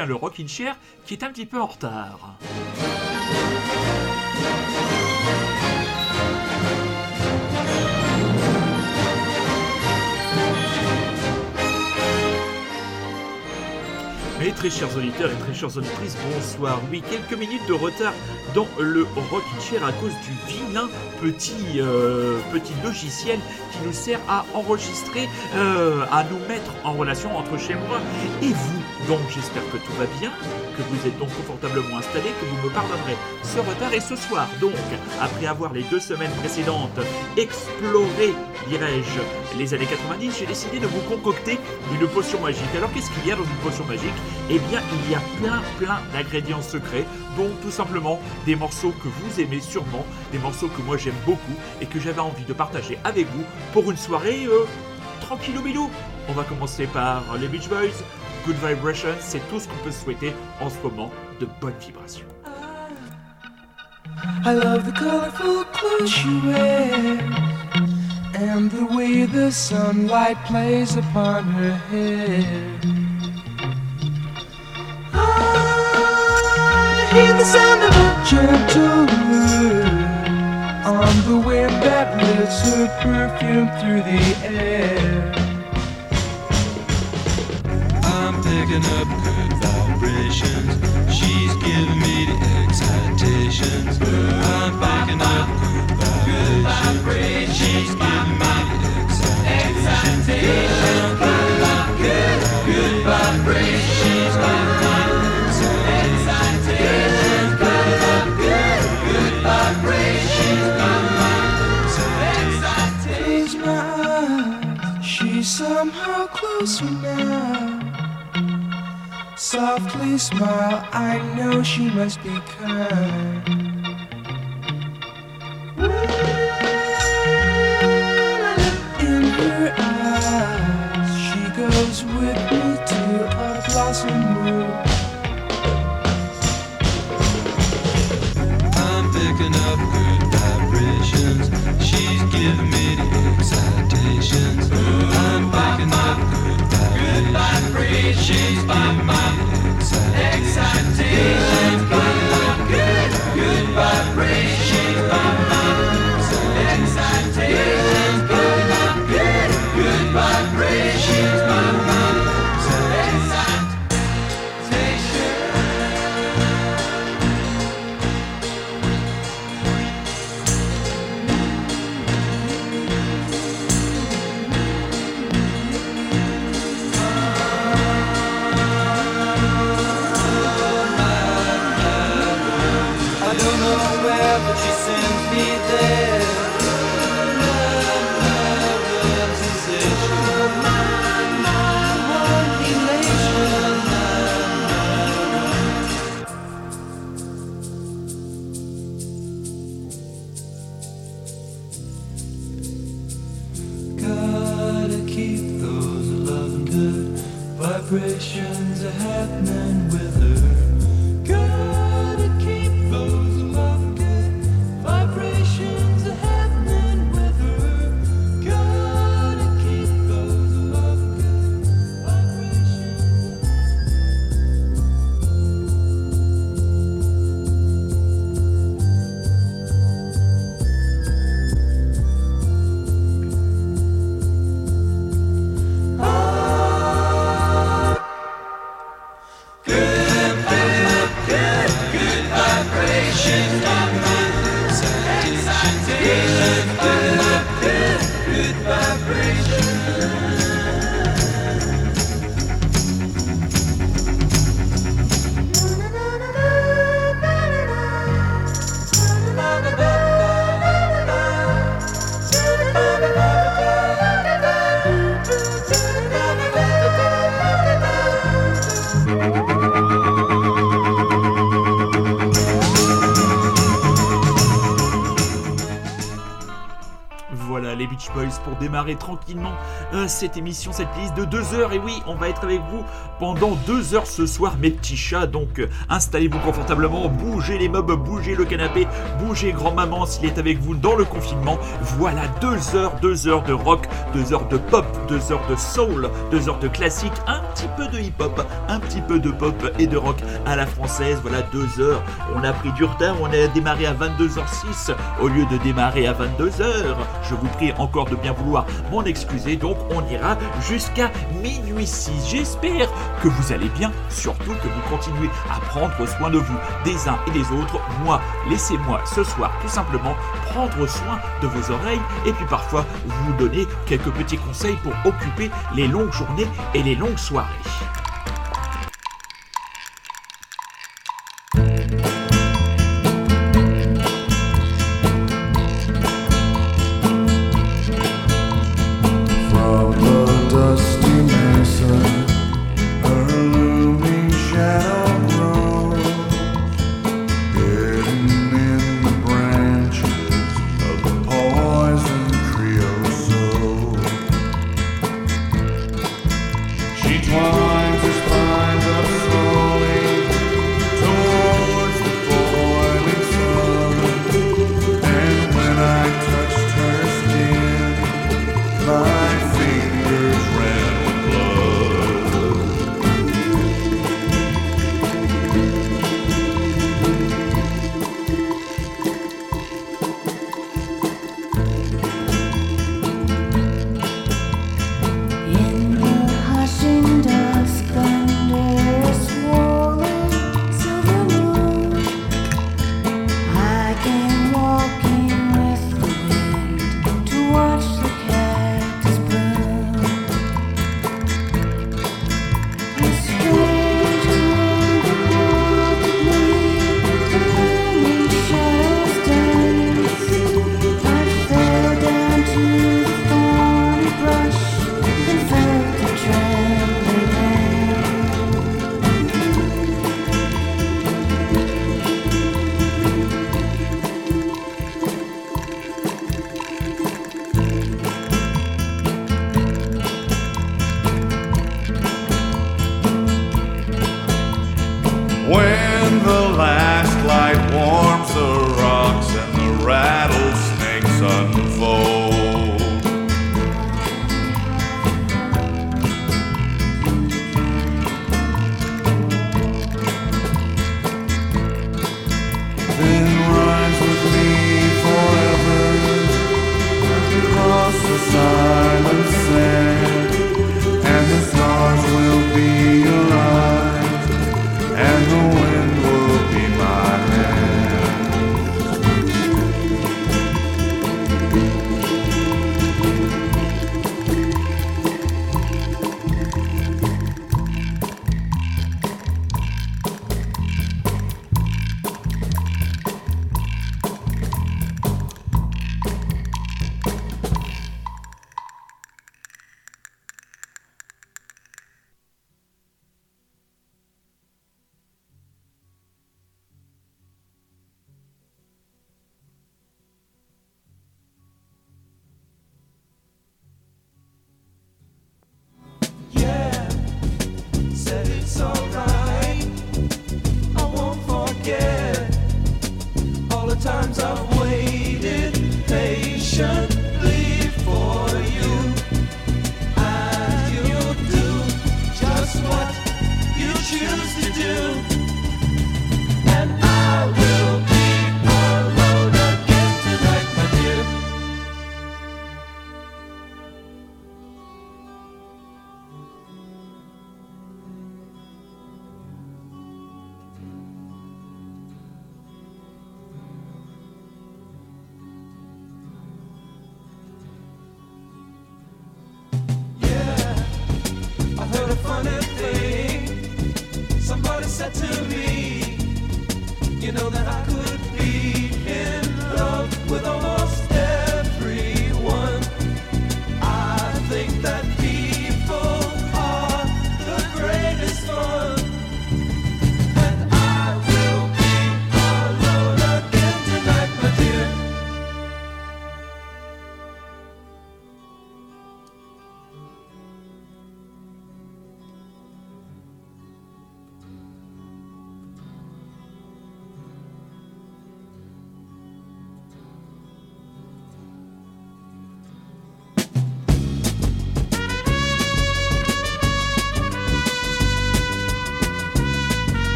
bien le Rockin' Chair qui est un petit peu en retard. Mes très chers auditeurs et très chères auditrices, bonsoir. Oui, quelques minutes de retard dans le Rockin' Chair à cause du vilain petit, euh, petit logiciel qui nous sert à enregistrer, euh, à nous mettre en relation entre chez moi et vous. Donc j'espère que tout va bien, que vous êtes donc confortablement installés, que vous me pardonnerez ce retard. Et ce soir, donc, après avoir les deux semaines précédentes exploré, dirais-je, les années 90, j'ai décidé de vous concocter une potion magique. Alors qu'est-ce qu'il y a dans une potion magique? Eh bien, il y a plein, plein d'ingrédients secrets, dont tout simplement des morceaux que vous aimez sûrement, des morceaux que moi j'aime beaucoup et que j'avais envie de partager avec vous pour une soirée euh, tranquillou bilou. On va commencer par les Beach Boys. Good Vibrations, c'est tout ce qu'on peut souhaiter en ce moment de bonnes vibrations. Ah. I love the colorful clothes she wears and the way the sunlight plays upon her hair. I hear the sound of a gentle word on the wind that lifts her perfume through the air. Picking up good vibrations. She's giving me the excitations. I'm picking up good vibrations. She's giving me the excitations. Softly smile, I know she must be kind. In the excitations. Vibrations are happening with démarrer tranquillement euh, cette émission, cette liste de deux heures. Et oui, on va être avec vous pendant deux heures ce soir, mes petits chats. Donc euh, installez-vous confortablement, bougez les meubles, bougez le canapé, bougez grand-maman s'il est avec vous dans le confinement. Voilà deux heures, deux heures de rock, deux heures de pop, deux heures de soul, deux heures de classique, de hip-hop, un petit peu de pop et de rock à la française. Voilà deux heures. On a pris du retard, on a démarré à 22h06 au lieu de démarrer à 22h. Je vous prie encore de bien vouloir m'en excuser. Donc on ira jusqu'à minuit 6. J'espère que vous allez bien, surtout que vous continuez à prendre soin de vous, des uns et des autres. Moi, laissez-moi ce soir tout simplement prendre soin de vos oreilles et puis parfois vous donner quelques petits conseils pour occuper les longues journées et les longues soirées.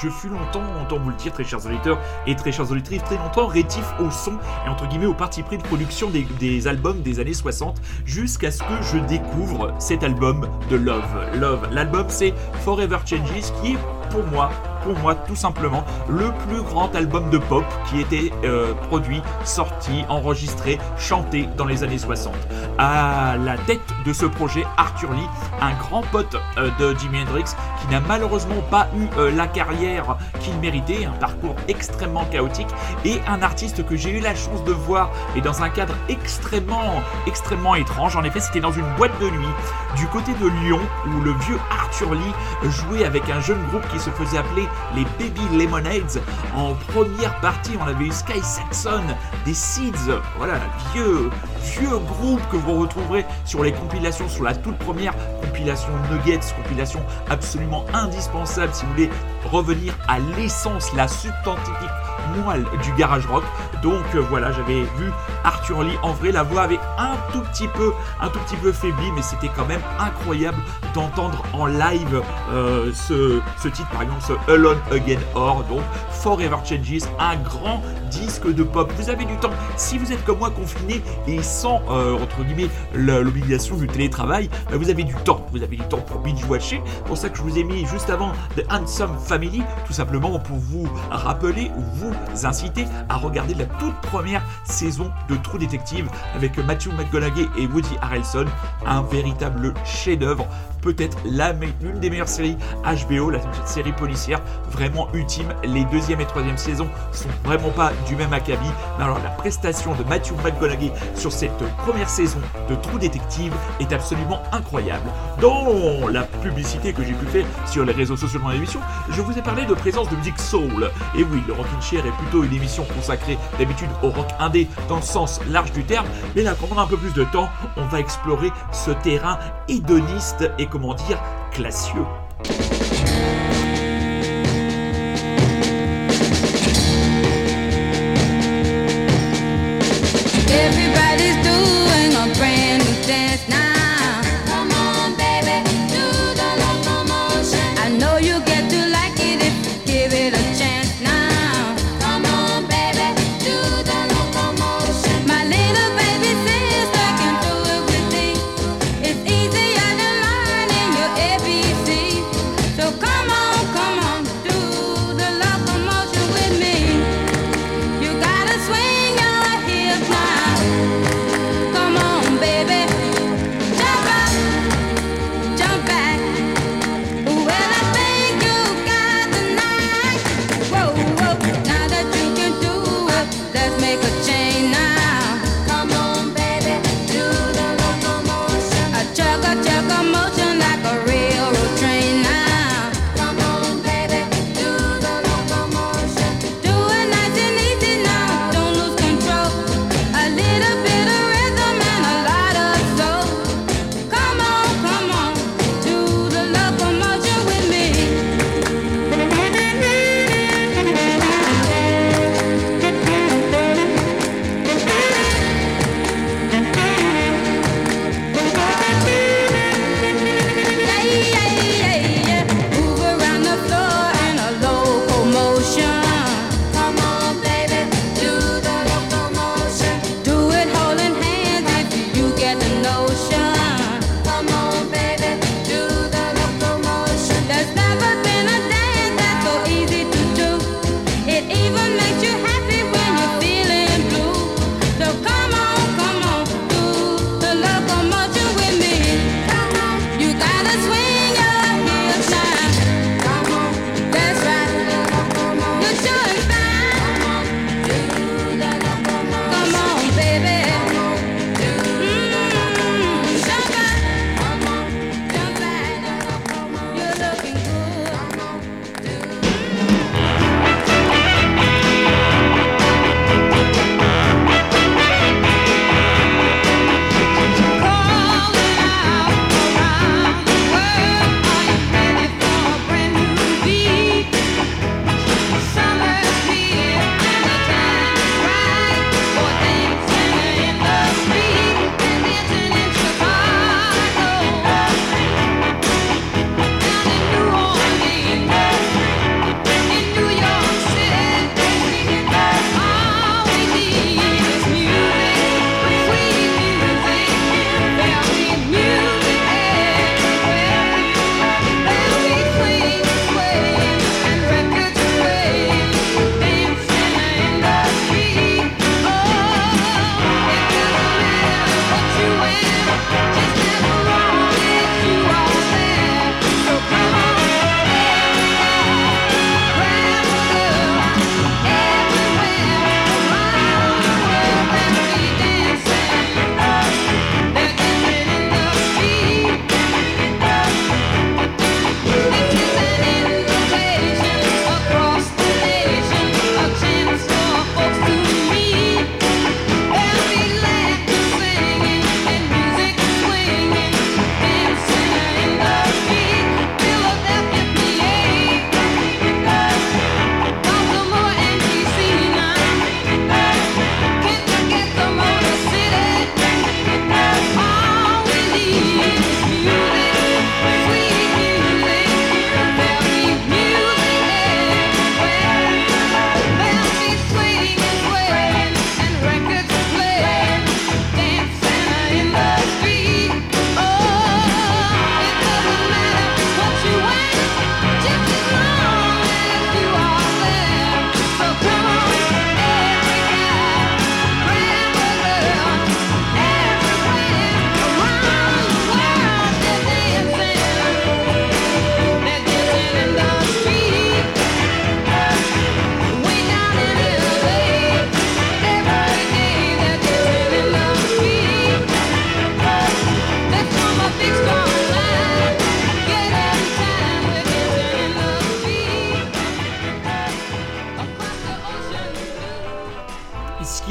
Je fus longtemps, autant vous le dire, très chers auditeurs et très chers auditrices, très longtemps rétif au son et entre guillemets au parti pris de production des, des albums des années 60 jusqu'à ce que je découvre cet album de Love. Love. L'album c'est Forever Changes qui est pour moi, pour moi tout simplement, le plus grand album de pop qui était euh, produit, sorti, enregistré, chanté dans les années 60. À la tête de ce projet, Arthur Lee, un grand pote euh, de Jimi Hendrix qui n'a malheureusement pas eu euh, la carrière qu'il méritait, un parcours extrêmement chaotique et un artiste que j'ai eu la chance de voir et dans un cadre extrêmement, extrêmement étrange. En effet, c'était dans une boîte de nuit du côté de Lyon où le vieux Arthur Lee jouait avec un jeune groupe qui se faisait appeler les Baby Lemonades. En première partie, on avait eu Sky Saxon, des Seeds, voilà, vieux, vieux groupe que vous retrouverez sur les compilations, sur la toute première compilation Nuggets, compilation absolument indispensable si vous voulez revenir à l'essence, la substantifique moelle du garage rock. Donc euh, voilà, j'avais vu Arthur Lee en vrai, la voix avait un tout petit peu, un tout petit peu faibli, mais c'était quand même incroyable d'entendre en live euh, ce, ce titre, par exemple, ce Alone Again Or, donc Forever Changes, un grand disque de pop. Vous avez du temps, si vous êtes comme moi confiné et sans euh, entre guillemets le- l'obligation du télétravail, bah, vous avez du temps. Vous avez du temps pour binge watcher. Pour ça que je vous ai mis juste avant The Handsome Family, tout simplement pour vous rappeler ou vous inciter à regarder la toute première saison de True Detective avec Matthew McConaughey et Woody Harrelson, un véritable chef-d'œuvre peut-être l'une des meilleures séries HBO, la série policière vraiment ultime. Les deuxième et troisième saisons sont vraiment pas du même acabit. Mais alors la prestation de Matthew McConaughey sur cette première saison de True Detective est absolument incroyable. Dans la publicité que j'ai pu faire sur les réseaux sociaux de mon émission, je vous ai parlé de présence de musique soul. Et oui, le Rockin' Chair est plutôt une émission consacrée d'habitude au rock indé dans le sens large du terme. Mais là, on a un peu plus de temps, on va explorer ce terrain hédoniste et comment dire classieux.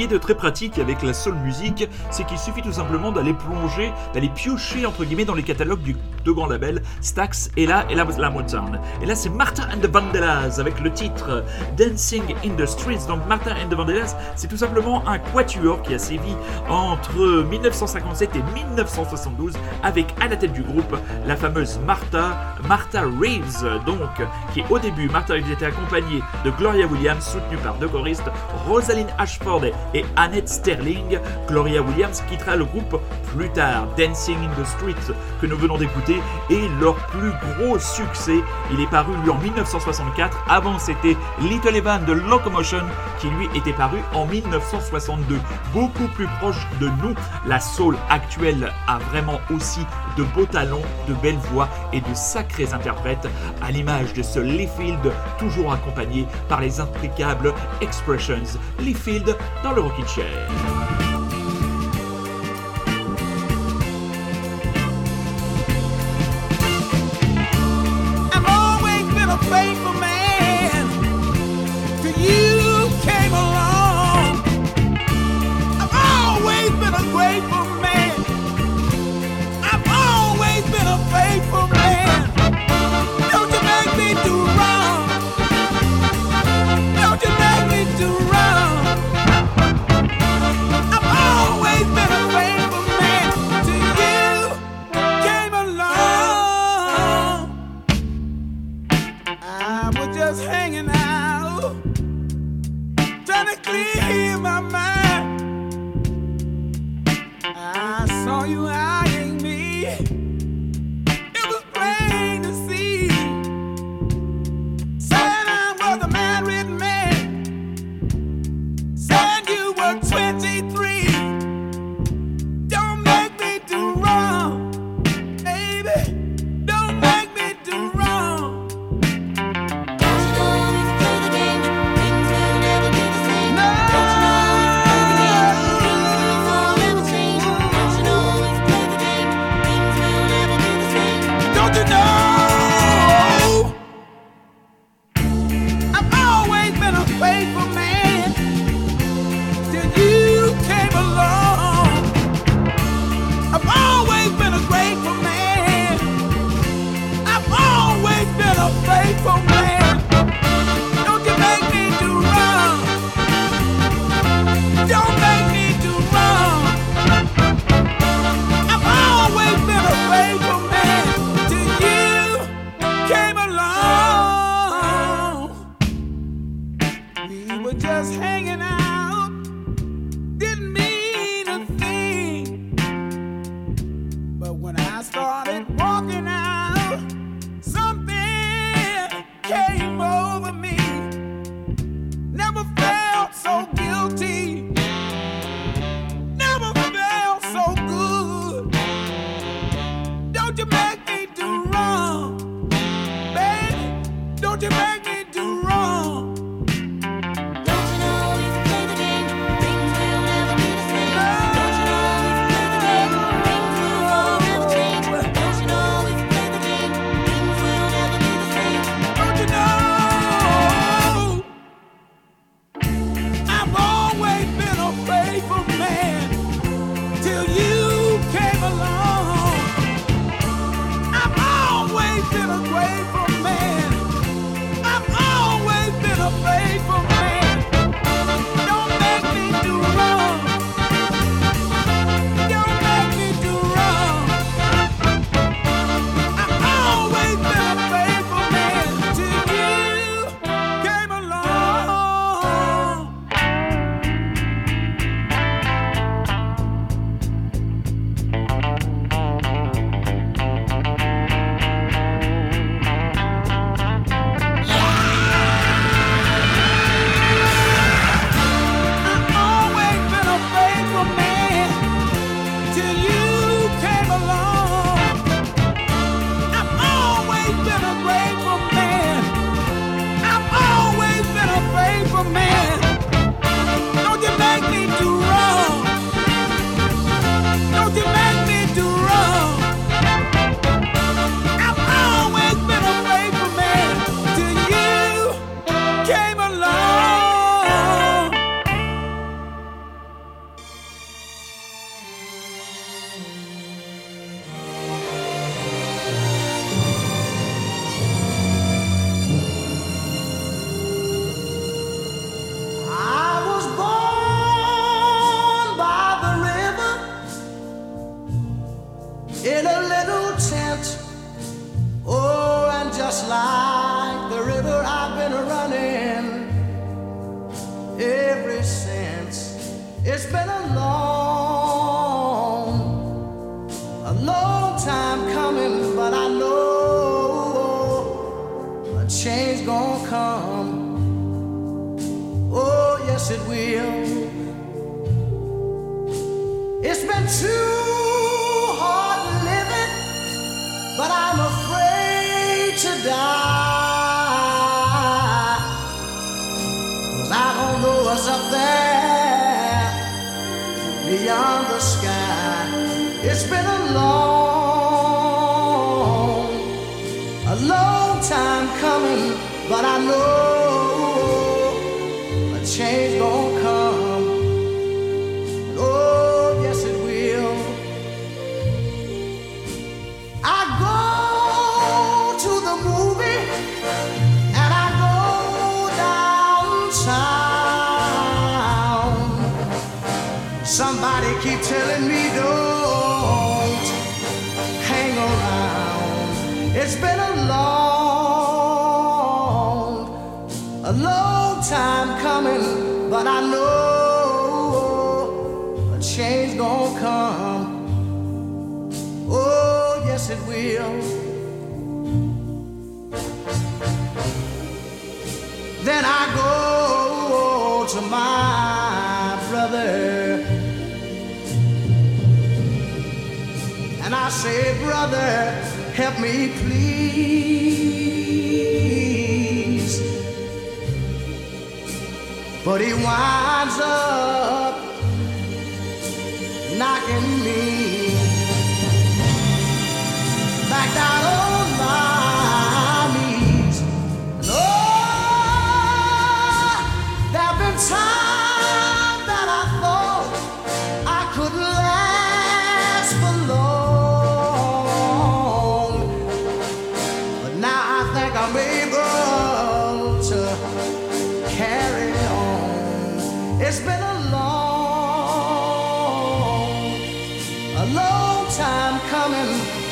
De très pratique avec la soul music, c'est qu'il suffit tout simplement d'aller plonger, d'aller piocher entre guillemets dans les catalogues du deux grands labels, Stax et là et la, la Motown. Et là c'est Martha and the Vandellas avec le titre Dancing in the Streets. Donc Martha and the Vandellas, c'est tout simplement un quatuor qui a sévi entre 1957 et 1972 avec à la tête du groupe la fameuse Martha, Martha Reeves, donc qui au début Martha Reeves était accompagnée de Gloria Williams, soutenue par deux choristes, Rosalind Ashford et Annette Sterling. Gloria Williams quittera le groupe plus tard. Dancing in the Streets que nous venons d'écouter est leur plus gros succès. Il est paru lui en 1964. Avant c'était Little Evan de Locomotion qui lui était paru en 1962. Beaucoup plus proche de nous. La soul actuelle a vraiment aussi de beaux talents, de belles voix et de sacrés interprètes, à l'image de ce Lee Field, toujours accompagné par les impecables Expressions. Lee Field dans le Rockin' Chair.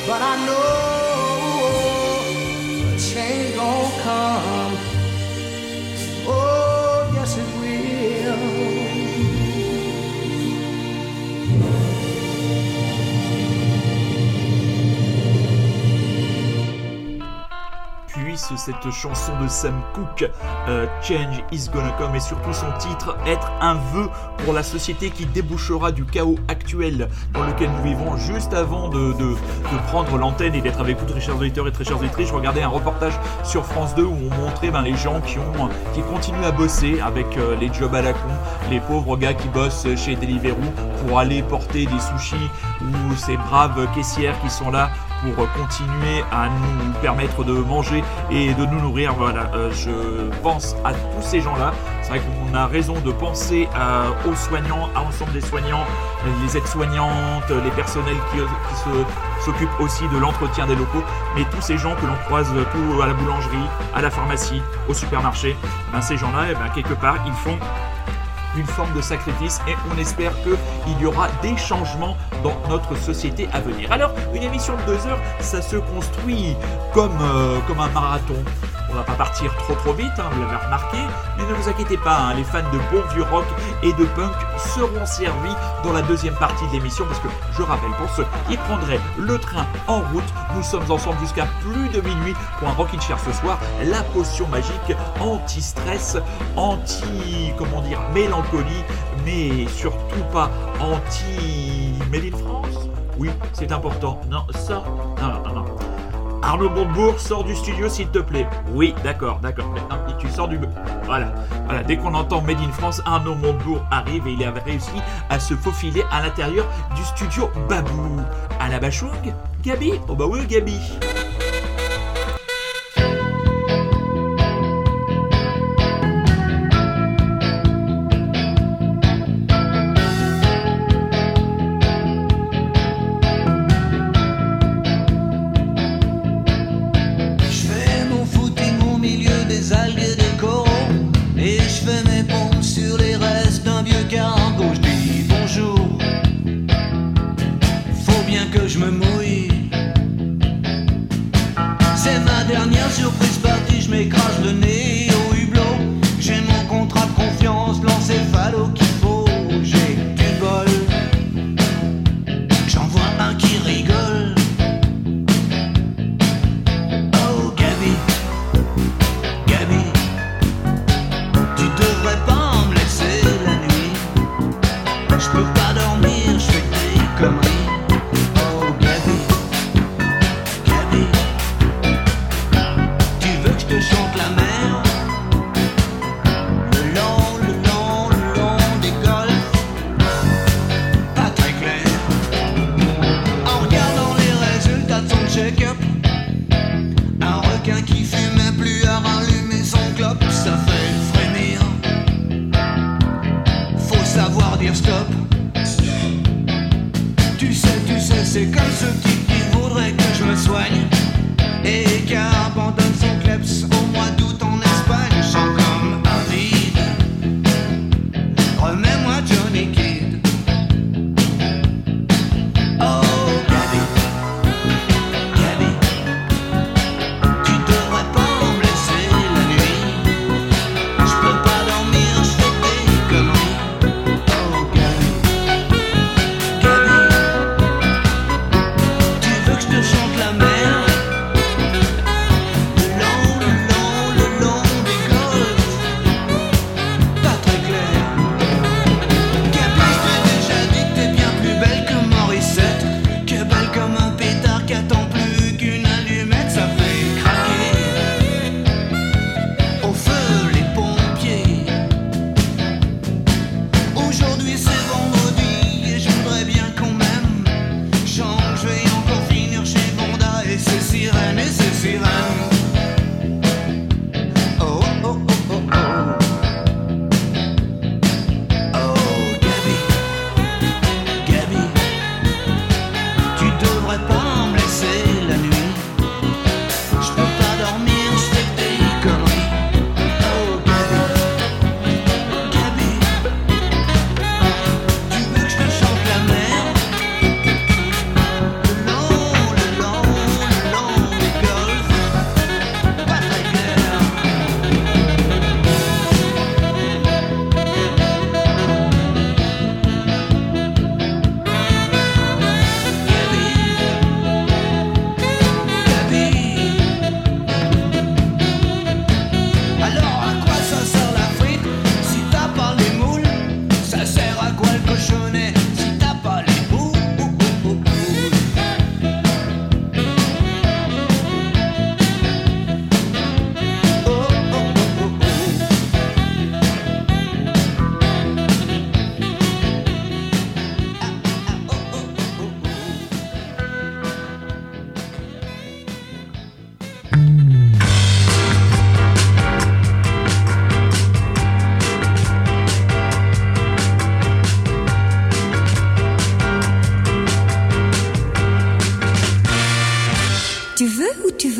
But I know cette chanson de Sam Cooke, euh, Change is Gonna Come, et surtout son titre, être un vœu pour la société qui débouchera du chaos actuel dans lequel nous vivons. Juste avant de, prendre l'antenne et d'être avec vous, très chers auditeurs et très chères auditrices, je regardais un reportage sur France 2 où on montrait ben, les gens qui continuent à bosser avec euh, les jobs à la con, les pauvres gars qui bossent chez Deliveroo pour aller porter des sushis ou ces braves caissières qui sont là pour euh, continuer à nous permettre de manger et de nous nourrir. Euh, je pense à tous ces gens-là. C'est vrai qu'on a raison de penser à- aux soignants, à l'ensemble des soignants, euh, les aides-soignantes, les personnels qui, s'occupent aussi de l'entretien des locaux, mais tous ces gens que l'on croise à la boulangerie, à la pharmacie, au supermarché, ben ces gens-là, eh ben, quelque part, ils font une forme de sacrifice et on espère qu'il y aura des changements dans notre société à venir. Alors, une émission de deux heures, ça se construit comme, euh, comme un marathon. On va pas partir trop trop vite, hein, vous l'avez remarqué, mais ne vous inquiétez pas, hein, les fans de bon vieux rock et de punk seront servis dans la deuxième partie de l'émission parce que je rappelle pour ceux qui prendraient le train en route, nous sommes ensemble jusqu'à plus de minuit pour un Rockin' Chair ce soir, la potion magique anti-stress, anti, comment dire, mélancolie, mais surtout pas anti Made in France? Oui, c'est important. Non, ça, non, non, non. Arnaud Montebourg, sors du studio s'il te plaît. Oui, d'accord, d'accord. Tu sors du... Voilà, voilà. Dès qu'on entend Made in France, Arnaud Montebourg arrive et il a réussi à se faufiler à l'intérieur du studio Babou. À la Bachung Gabi? Oh bah oui, Gabi.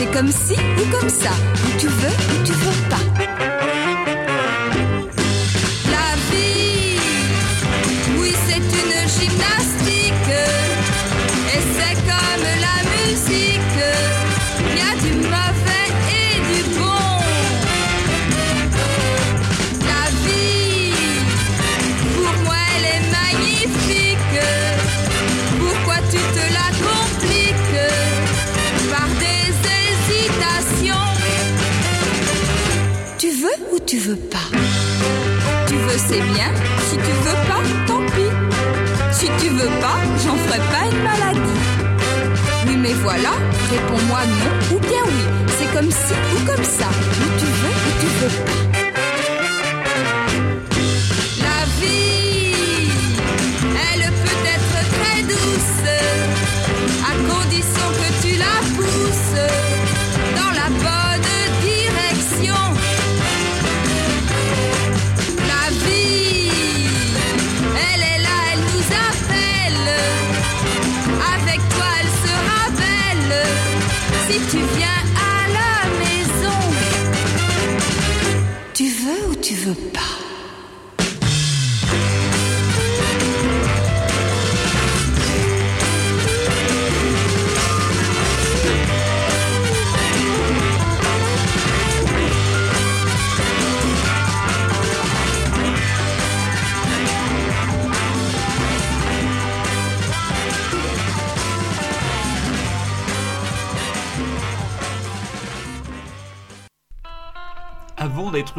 C'est comme si ou comme ça, où tu veux ou tu veux pas. tu veux pas. Tu veux, c'est bien. Si tu veux pas, tant pis. Si tu veux pas, j'en ferai pas une maladie. Oui, mais voilà, réponds-moi non ou bien oui. C'est comme si ou comme ça. Ou tu veux ou tu veux pas.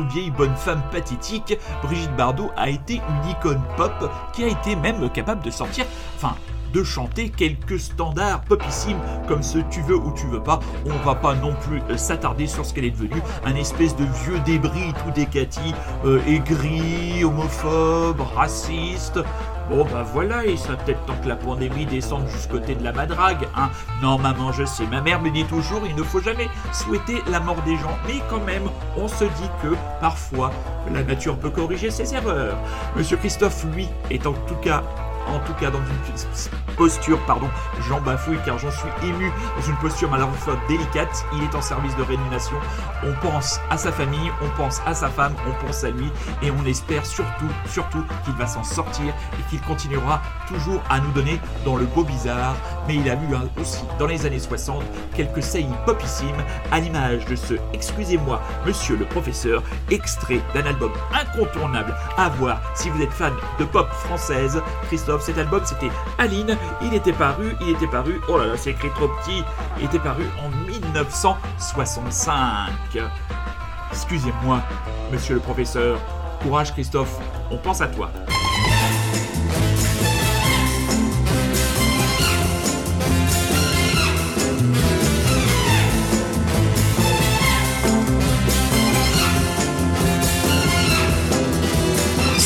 Vieille bonne femme pathétique, Brigitte Bardot a été une icône pop qui a été même capable de sortir, enfin, de chanter quelques standards popissimes comme ce Tu veux ou tu veux pas. On va pas non plus euh, s'attarder sur ce qu'elle est devenue, un espèce de vieux débris tout décati, euh, aigri, homophobe, raciste. Bon bah voilà, il serait peut-être temps que la pandémie descende jusqu'au côté de la madrague, hein. Non maman, je sais, ma mère me dit toujours, il ne faut jamais souhaiter la mort des gens, mais quand même, on se dit que parfois, la nature peut corriger ses erreurs. Monsieur Christophe, lui, est en tout cas en tout cas dans une posture, pardon, j'en bafouille car j'en suis ému, dans une posture fois délicate, il est en service de réanimation, on pense à sa famille, on pense à sa femme, on pense à lui, et on espère surtout, surtout qu'il va s'en sortir et qu'il continuera toujours à nous donner dans le beau bizarre, mais il a eu hein, aussi dans les années 60 quelques saillies popissimes à l'image de ce Excusez-moi, monsieur le professeur, extrait d'un album incontournable à voir si vous êtes fan de pop française. Christophe, cet album c'était Aline, il était paru, il était paru, oh là là, c'est écrit trop petit, il était paru en 1965. Excusez-moi, monsieur le professeur. Courage Christophe, on pense à toi.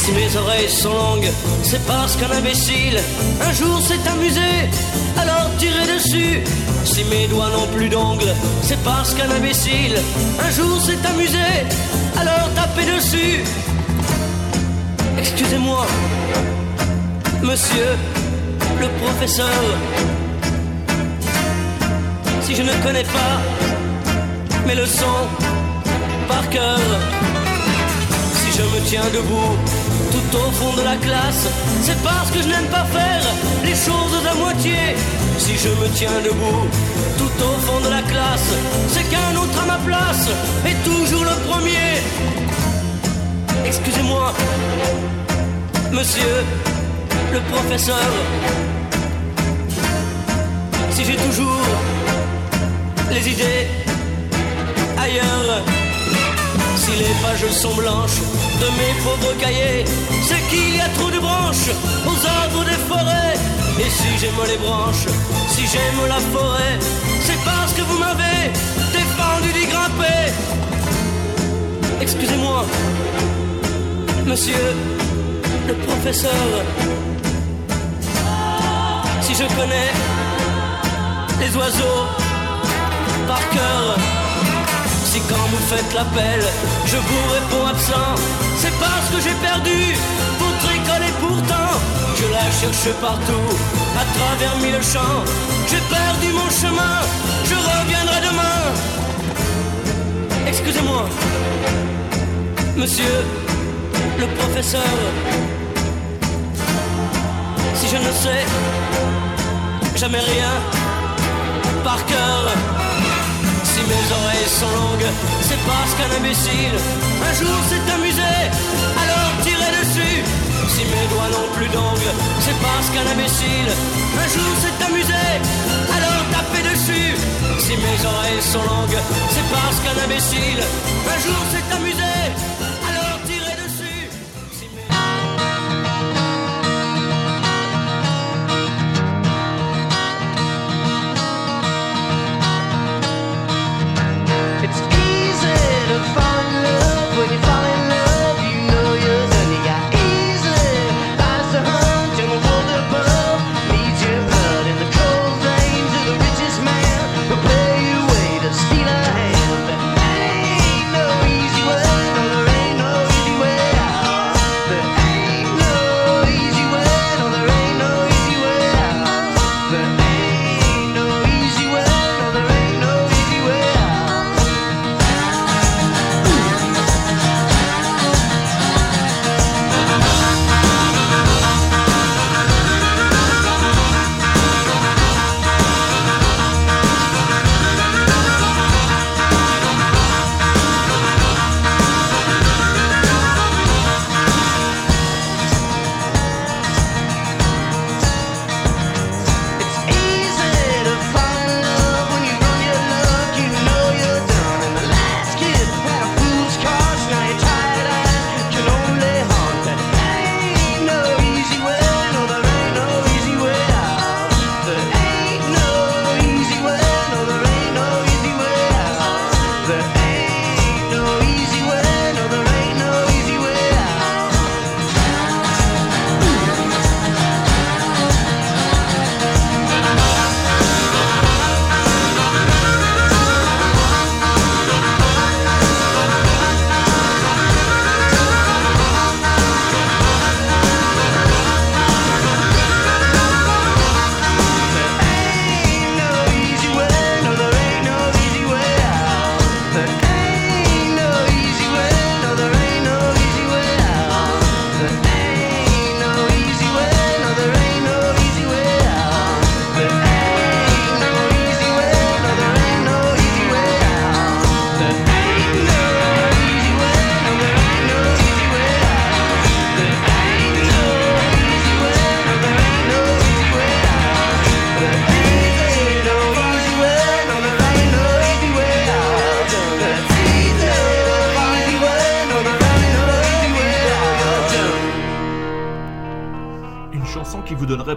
Si mes oreilles sont longues, c'est parce qu'un imbécile un jour s'est amusé, alors tirez dessus. Si mes doigts n'ont plus d'ongles, c'est parce qu'un imbécile un jour s'est amusé, alors tapez dessus. Excusez-moi, monsieur le professeur, si je ne connais pas mes leçons par cœur. Si je me tiens debout tout au fond de la classe, c'est parce que je n'aime pas faire les choses à moitié. Si je me tiens debout tout au fond de la classe, c'est qu'un autre à ma place est toujours le premier. Excusez-moi, monsieur le professeur, si j'ai toujours les idées ailleurs. Si les pages sont blanches de mes pauvres cahiers, c'est qu'il y a trop de branches aux arbres des forêts. Et si j'aime les branches, si j'aime la forêt, c'est parce que vous m'avez défendu d'y grimper. Excusez-moi, monsieur le professeur, si je connais les oiseaux par cœur. Si quand vous faites l'appel, je vous réponds absent, c'est parce que j'ai perdu votre école et pourtant je la cherche partout, à travers mille champs. J'ai perdu mon chemin, je reviendrai demain. Excusez-moi, monsieur le professeur, si je ne sais jamais rien par cœur. Si mes oreilles sont longues, c'est parce qu'un imbécile un jour s'est amusé, alors tirez dessus. Si mes doigts n'ont plus d'ongles, c'est parce qu'un imbécile un jour s'est amusé, alors tapez dessus. Si mes oreilles sont longues, c'est parce qu'un imbécile un jour s'est amusé,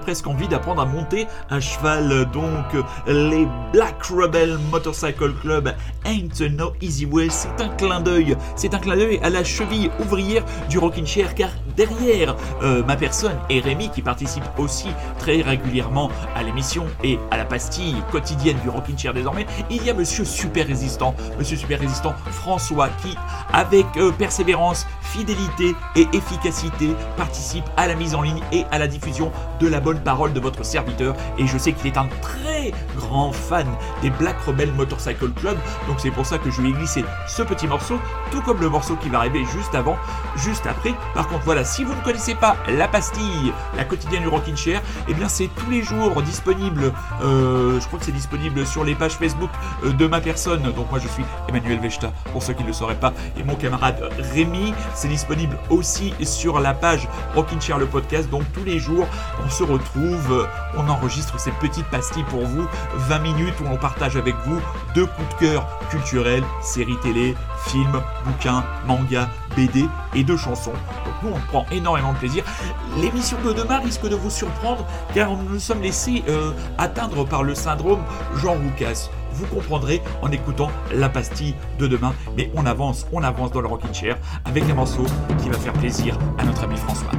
presque envie d'apprendre à monter un cheval. Donc, les Black Rebel Motorcycle Club Ain't No Easy Way, c'est un clin d'œil. C'est un clin d'œil à la cheville ouvrière du Rockin' Chair, car derrière euh, ma personne et Rémi, qui participe aussi très régulièrement à l'émission et à la pastille quotidienne du Rockin' Chair désormais, il y a Monsieur Super Résistant, Monsieur Super Résistant François, qui, avec euh, persévérance, fidélité et efficacité, participe à la mise en ligne et à la diffusion de la bonne parole de votre serviteur. Et je sais qu'il est un très grand fan des Black Rebel Motorcycle Club, donc c'est pour ça que je lui ai glissé ce petit morceau, tout comme le morceau qui va arriver juste avant, juste après. Par contre, voilà, si vous ne connaissez pas la pastille, la quotidienne du Rockin' Chair, eh bien c'est tous les jours disponible, euh, je crois que c'est disponible sur les pages Facebook euh, de ma personne, donc moi je suis Emmanuel Vechta, pour ceux qui ne le sauraient pas, et mon camarade Rémi, c'est disponible aussi sur la page Rockin' Chair le podcast, donc tous les jours on se retrouve, on enregistre ces petites pastilles pour vous, 20 minutes où on partage avec vous deux coups de cœur culturels, séries télé, films, bouquins, mangas, BD et de chansons. Donc nous on prend énormément de plaisir. L'émission de demain risque de vous surprendre car nous nous sommes laissés euh, atteindre par le syndrome Jean Roucas. Vous comprendrez en écoutant la pastille de demain, mais on avance, on avance dans le Rockin' Chair avec un morceau qui va faire plaisir à notre ami François.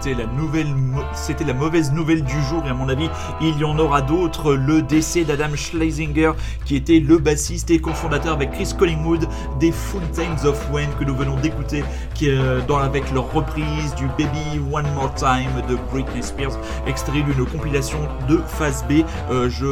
C'était la nouvelle, c'était la mauvaise nouvelle du jour et à mon avis il y en aura d'autres. Le décès d'Adam Schlesinger qui était le bassiste et cofondateur avec Chris Collingwood des Fountains of Wayne que nous venons d'écouter, qui euh, dans avec leur reprise du Baby One More Time de Britney Spears, extrait d'une compilation de Phase B. Euh, je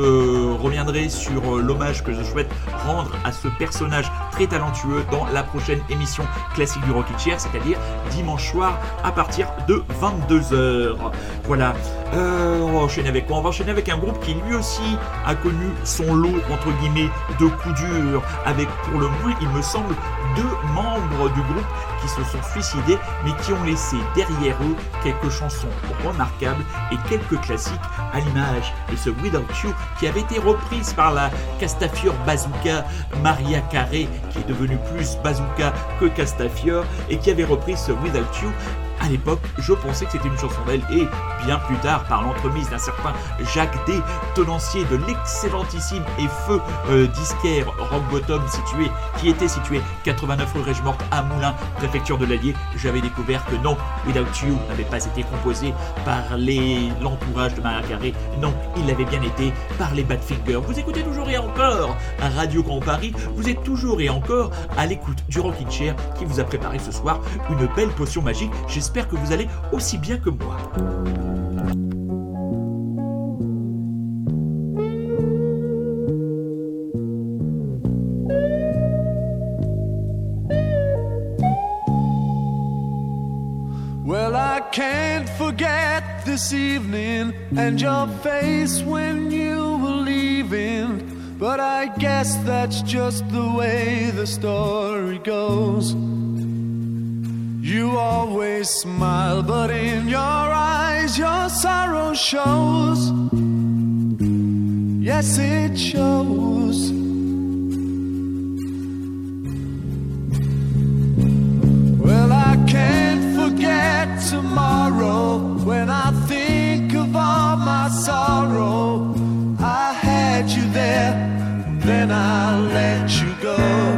reviendrai sur euh, l'hommage que je souhaite rendre à ce personnage très talentueux dans la prochaine émission classique du Rocket Chair, c'est-à-dire dimanche soir à partir de 22h. Voilà. Euh, on va enchaîner avec quoi? On va enchaîner avec un groupe qui lui aussi a connu son lot entre guillemets de coups durs, avec pour le moins il me semble deux membres du groupe qui se sont suicidés, mais qui ont laissé derrière eux quelques chansons remarquables et quelques classiques à l'image de ce Without You qui avait été reprise par la Castafiore Bazooka Maria Carré, qui est devenue plus Bazooka que Castafiore, et qui avait repris ce Without You à l'époque, je pensais que c'était une chanson d'elle et bien plus tard, par l'entremise d'un certain Jacques D, tenancier de l'excellentissime et feu euh, disquaire Rock Bottom situé, qui était situé 89 rue Régemorte à Moulins, préfecture de l'Allier, j'avais découvert que non, Without You n'avait pas été composé par l'entourage de Maria Carré, non, il l'avait bien été par les Badfinger. Vous écoutez toujours et encore à Radio Grand Paris, vous êtes toujours et encore à l'écoute du Rockin' Chair qui vous a préparé ce soir une belle potion magique. Que vous allez aussi bien que moi. Well, I can't forget this evening and your face when you were leaving. But I guess that's just the way the story goes. You always smile, but in your eyes, your sorrow shows. Yes, it shows. Well, I can't forget tomorrow when I think of all my sorrow. I had you there, then I let you go.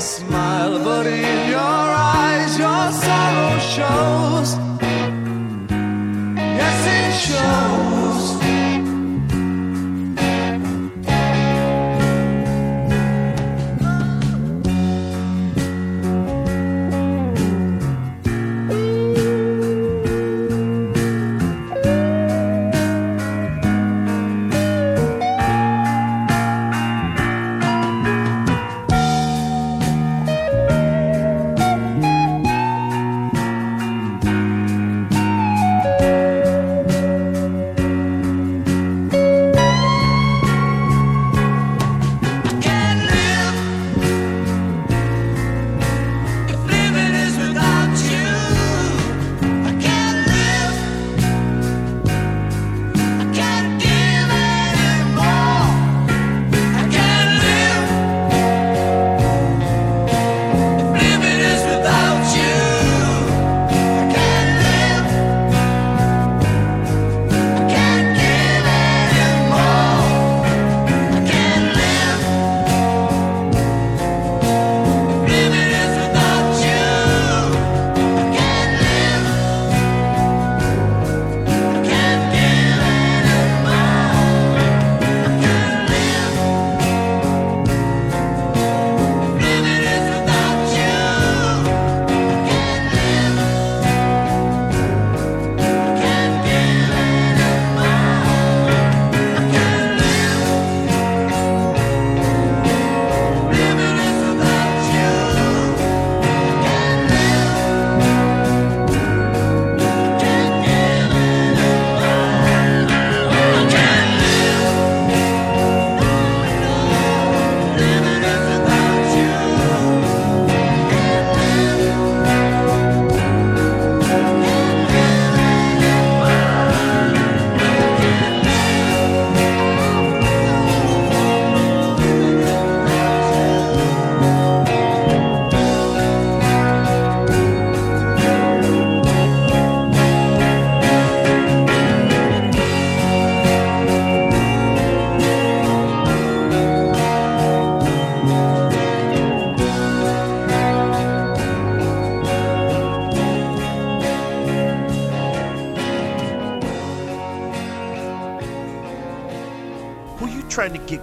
smile, but in your eyes your sorrow shows. Yes, it shows.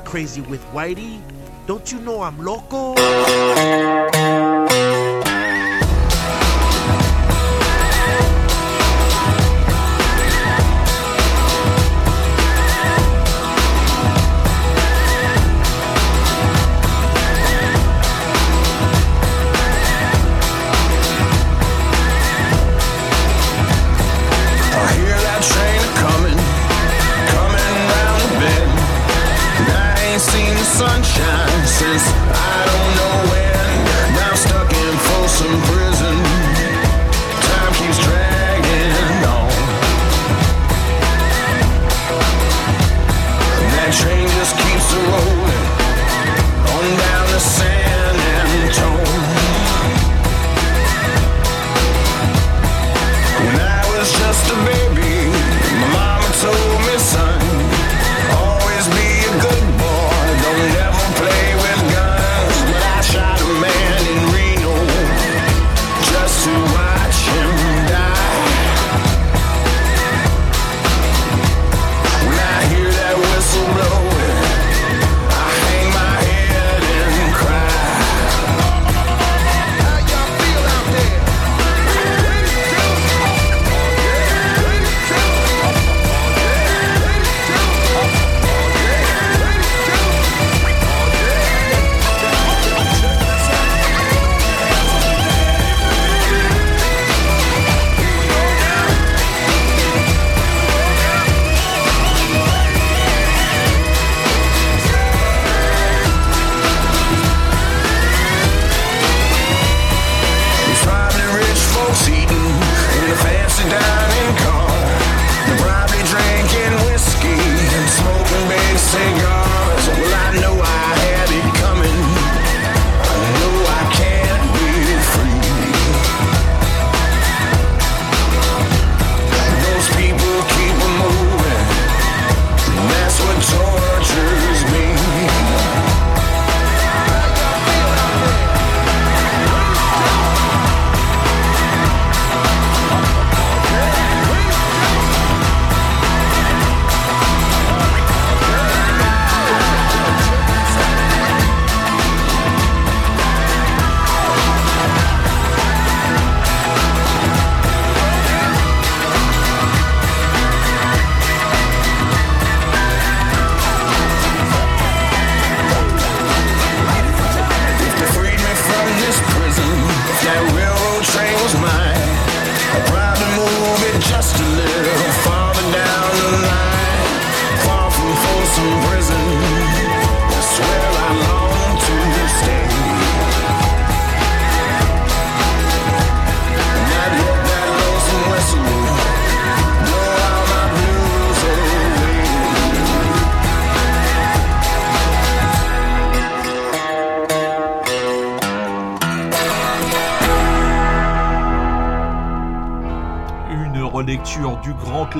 crazy with Whitey? Don't you know I'm loco?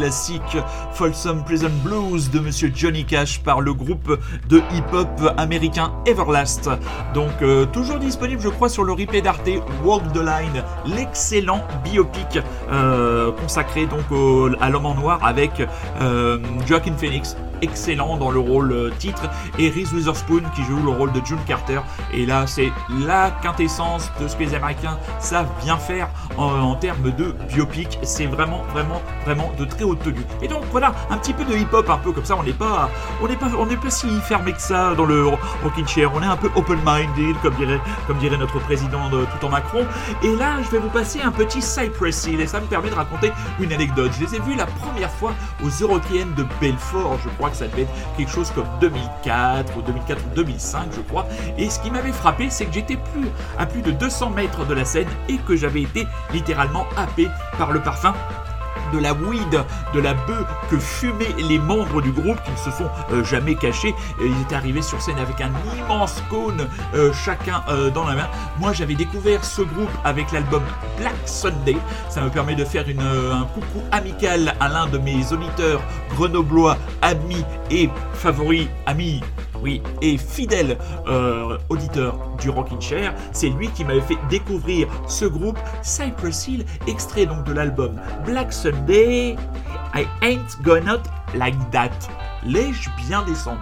Classique Folsom Prison Blues de Monsieur Johnny Cash par le groupe de hip-hop américain Everlast. Donc euh, toujours disponible je crois sur le replay d'Arte Walk the Line, l'excellent biopic euh, consacré donc à l'homme en noir avec euh, Joaquin Phoenix excellent dans le rôle titre et Reese Witherspoon qui joue le rôle de June Carter et là c'est la quintessence de ce que les Américains savent bien faire en termes de c'est vraiment vraiment vraiment de très haute tenue. Et donc voilà un petit peu de hip hop un peu comme ça on n'est pas on n'est pas on n'est pas si fermé que ça dans le rocking chair. On est un peu open minded comme dirait comme dirait notre président de tout en Macron. Et là je vais vous passer un petit Cypress Hill et ça me permet de raconter une anecdote. Je les ai vus la première fois aux Eurokéennes de Belfort je crois que ça devait être quelque chose comme 2004 ou 2004 ou 2005 je crois. Et ce qui m'avait frappé c'est que j'étais plus à plus de 200 mètres de la scène et que j'avais été littéralement happé par le parfum de la weed, de la bœuf que fumaient les membres du groupe qui ne se sont euh, jamais cachés. Ils étaient arrivés sur scène avec un immense cône, euh, chacun euh, dans la main. Moi, j'avais découvert ce groupe avec l'album Black Sunday. Ça me permet de faire un coucou amical à l'un de mes auditeurs grenoblois, amis et favoris, amis oui, et fidèle euh, auditeur du Rockin' Chair, c'est lui qui m'avait fait découvrir ce groupe Cypress Hill, extrait donc de l'album Black Sunday. I ain't out like that. L'ai-je bien descendu?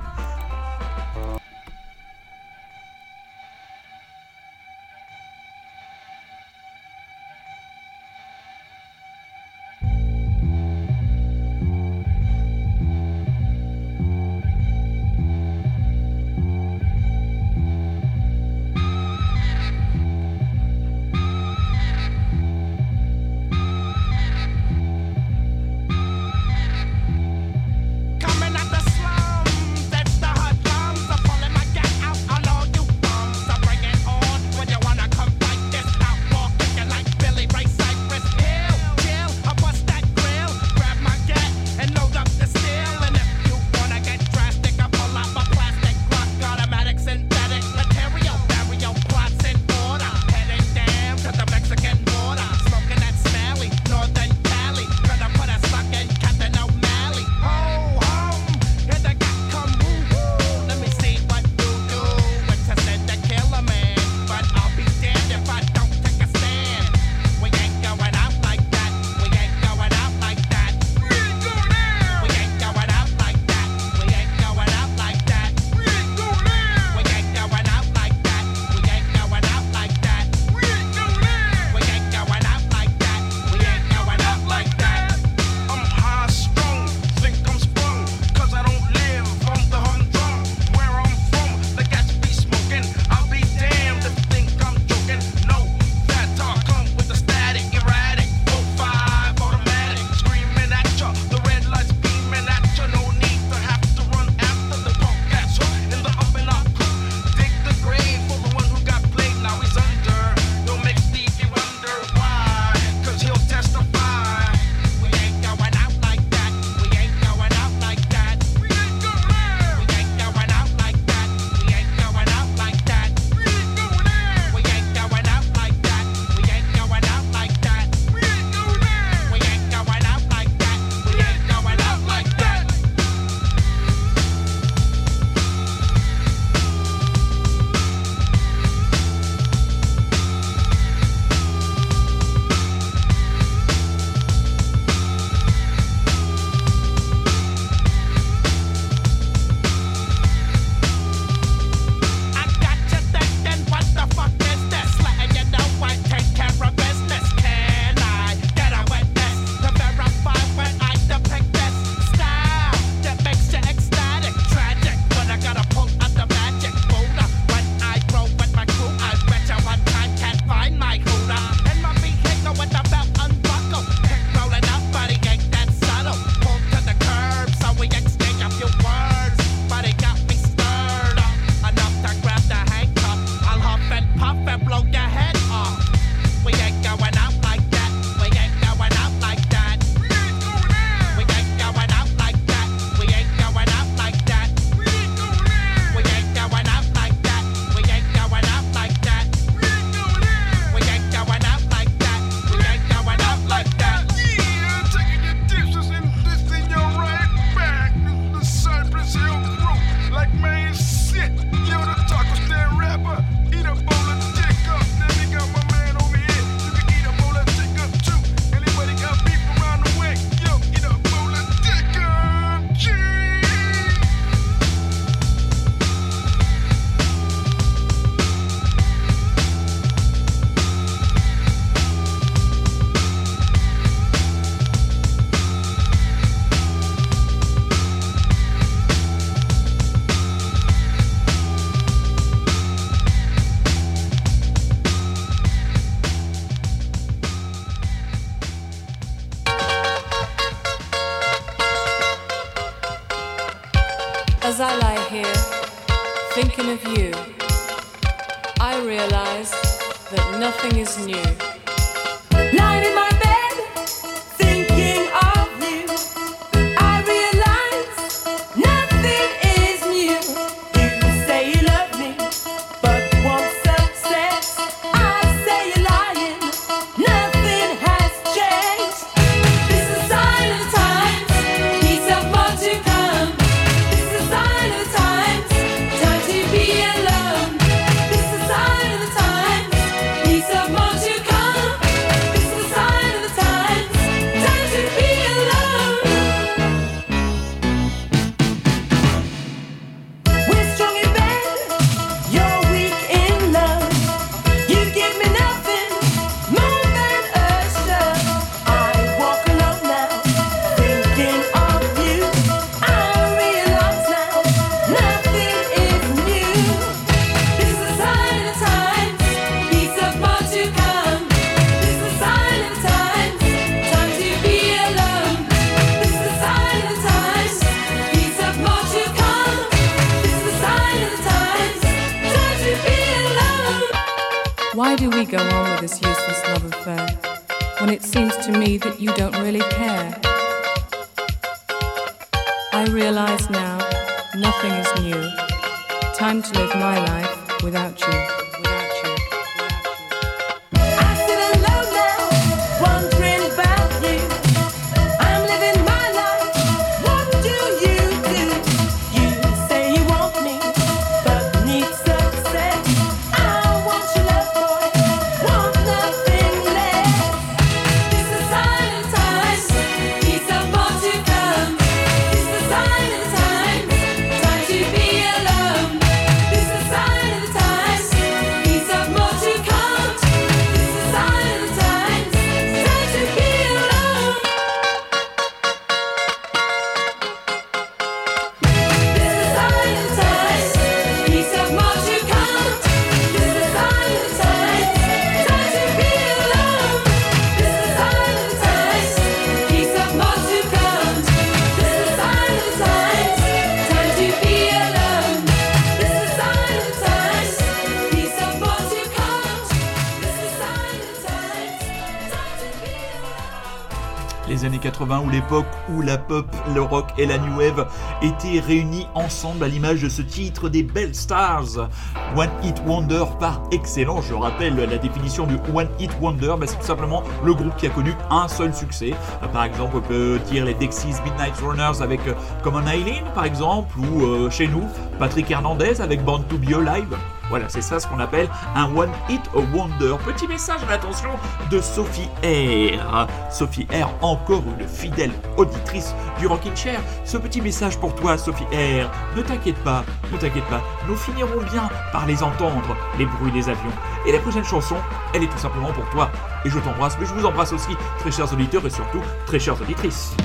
le rock et la new wave étaient réunis ensemble à l'image de ce titre des Belles Stars. One Hit Wonder par excellence, je rappelle la définition du One Hit Wonder, c'est tout simplement le groupe qui a connu un seul succès. Par exemple, on peut dire les Dexys Midnight Runners avec euh, Common Eileen, par exemple, ou euh, chez nous, Patrick Hernandez avec Born to Be Alive. Voilà, c'est ça ce qu'on appelle un One Hit Wonder. Petit message à l'attention de Sophie R. Sophie R, encore une fidèle auditrice du Rockin' Chair. Ce petit message pour toi, Sophie R. Ne t'inquiète pas, ne t'inquiète pas, nous finirons bien par les entendre, les bruits des avions. Et la prochaine chanson, elle est tout simplement pour toi. Et je t'embrasse, mais je vous embrasse aussi, très chers auditeurs et surtout très chères auditrices.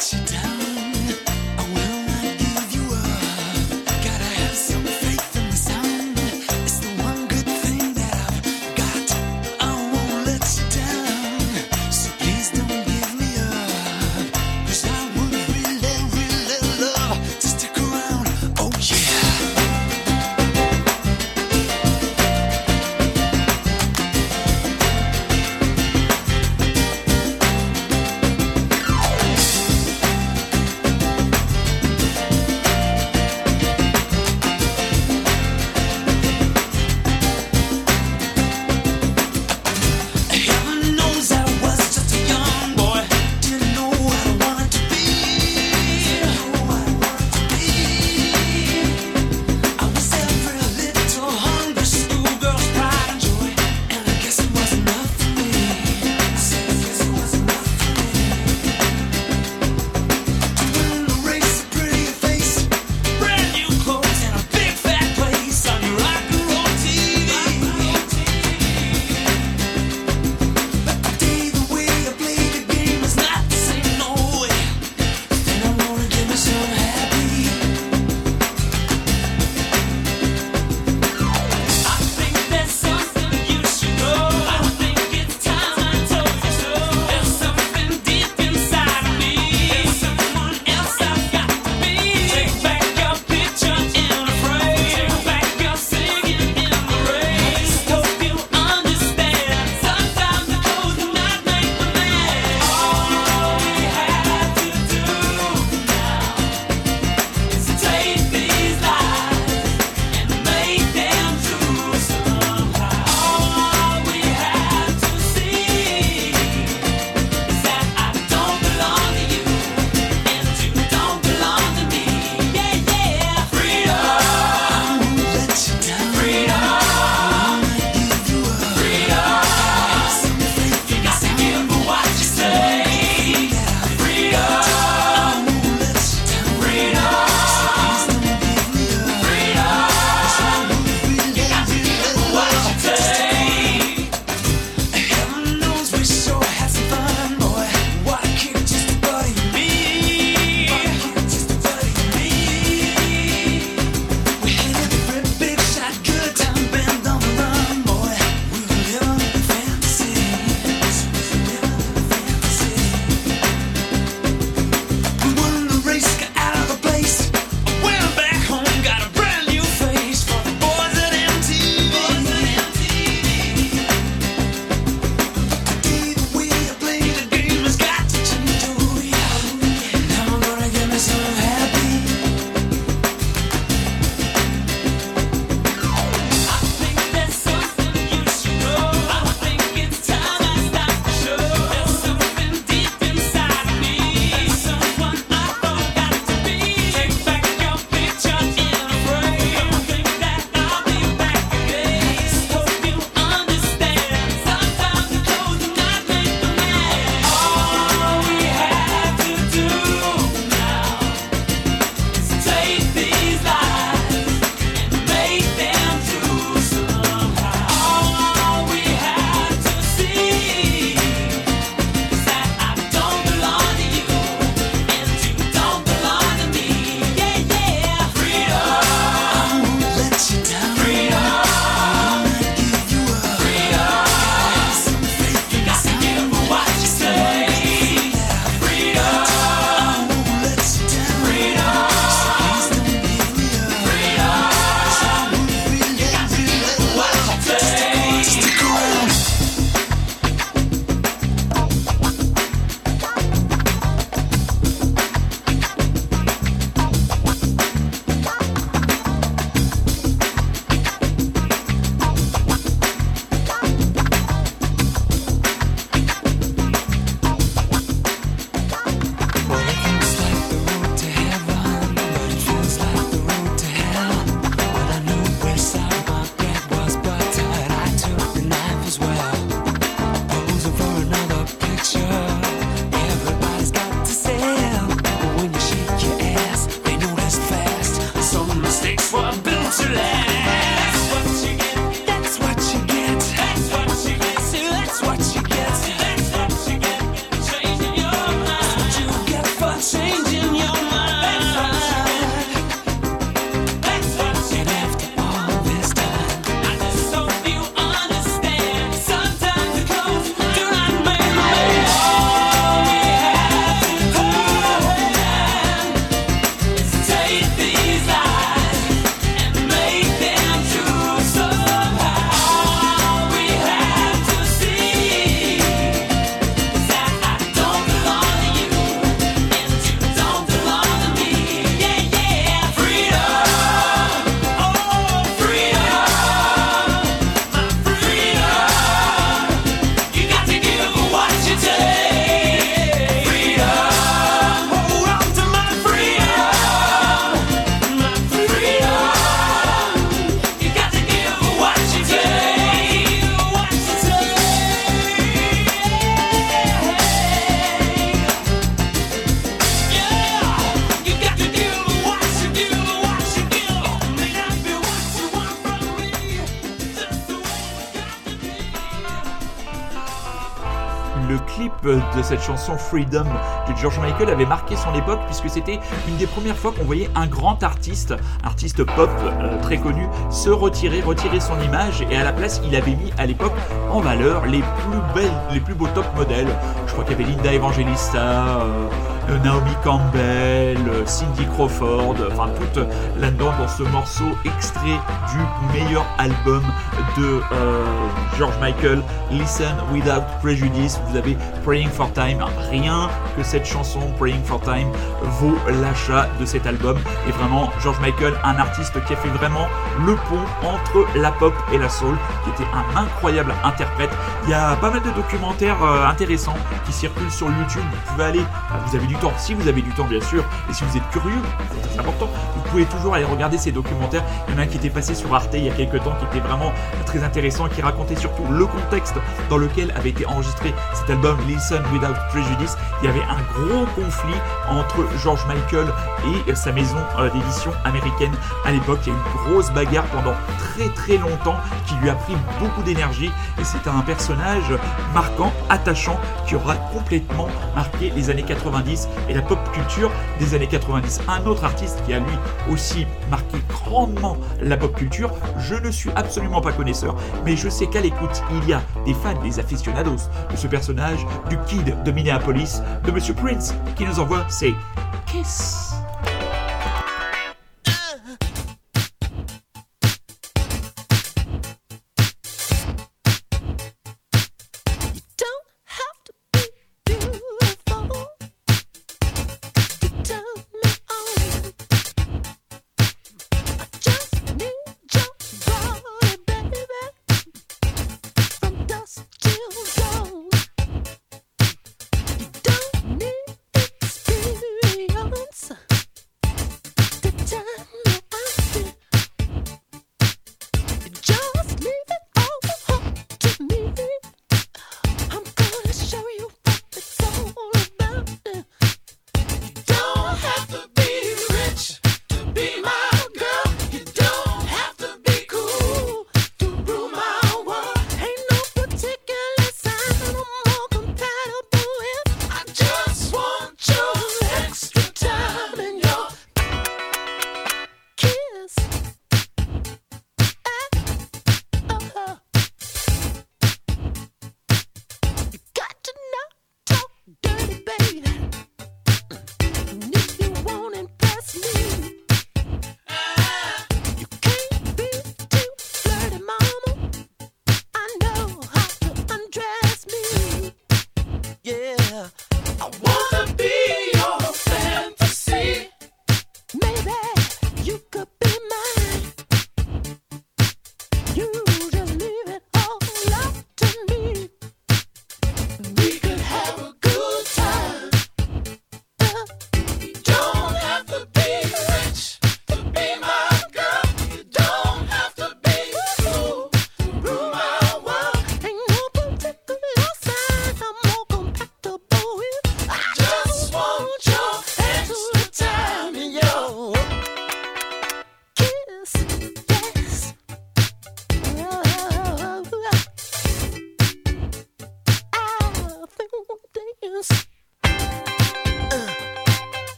sit down. Chanson Freedom de George Michael avait marqué son époque puisque c'était une des premières fois qu'on voyait un grand artiste, artiste pop euh, très connu, se retirer, retirer son image et à la place il avait mis à l'époque en valeur les plus belles, les plus beaux top modèles. Je crois qu'il y avait Linda Evangelista, euh, Naomi Campbell, euh, Cindy Crawford, enfin toutes là-dedans dans ce morceau extrait du meilleur album de euh, George Michael, Listen Without Prejudice. Vous avez Praying for Time, rien que cette chanson Praying for Time vaut l'achat de cet album. Et vraiment, George Michael, un artiste qui a fait vraiment le pont entre la pop et la soul, qui était un incroyable interprète. Il y a pas mal de documentaires euh, intéressants qui circulent sur YouTube. Vous pouvez aller, bah, vous avez du temps, si vous avez du temps bien sûr, et si vous êtes curieux, c'est important, vous pouvez toujours aller regarder ces documentaires. Il y en a un qui était passé sur Arte il y a quelques temps, qui était vraiment très intéressant, qui racontait surtout le contexte dans lequel avait été enregistré cet album Listen Without Prejudice. Il y avait un gros conflit entre George Michael et sa maison euh, d'édition américaine à l'époque. Il y a eu une grosse bagarre pendant très très longtemps lui a pris beaucoup d'énergie et c'est un personnage marquant, attachant, qui aura complètement marqué les années 90 et la pop culture des années 90. Un autre artiste qui a lui aussi marqué grandement la pop culture, je ne suis absolument pas connaisseur, mais je sais qu'à l'écoute, il y a des fans, des aficionados de ce personnage, du kid de Minneapolis, de Monsieur Prince, qui nous envoie ses Kiss.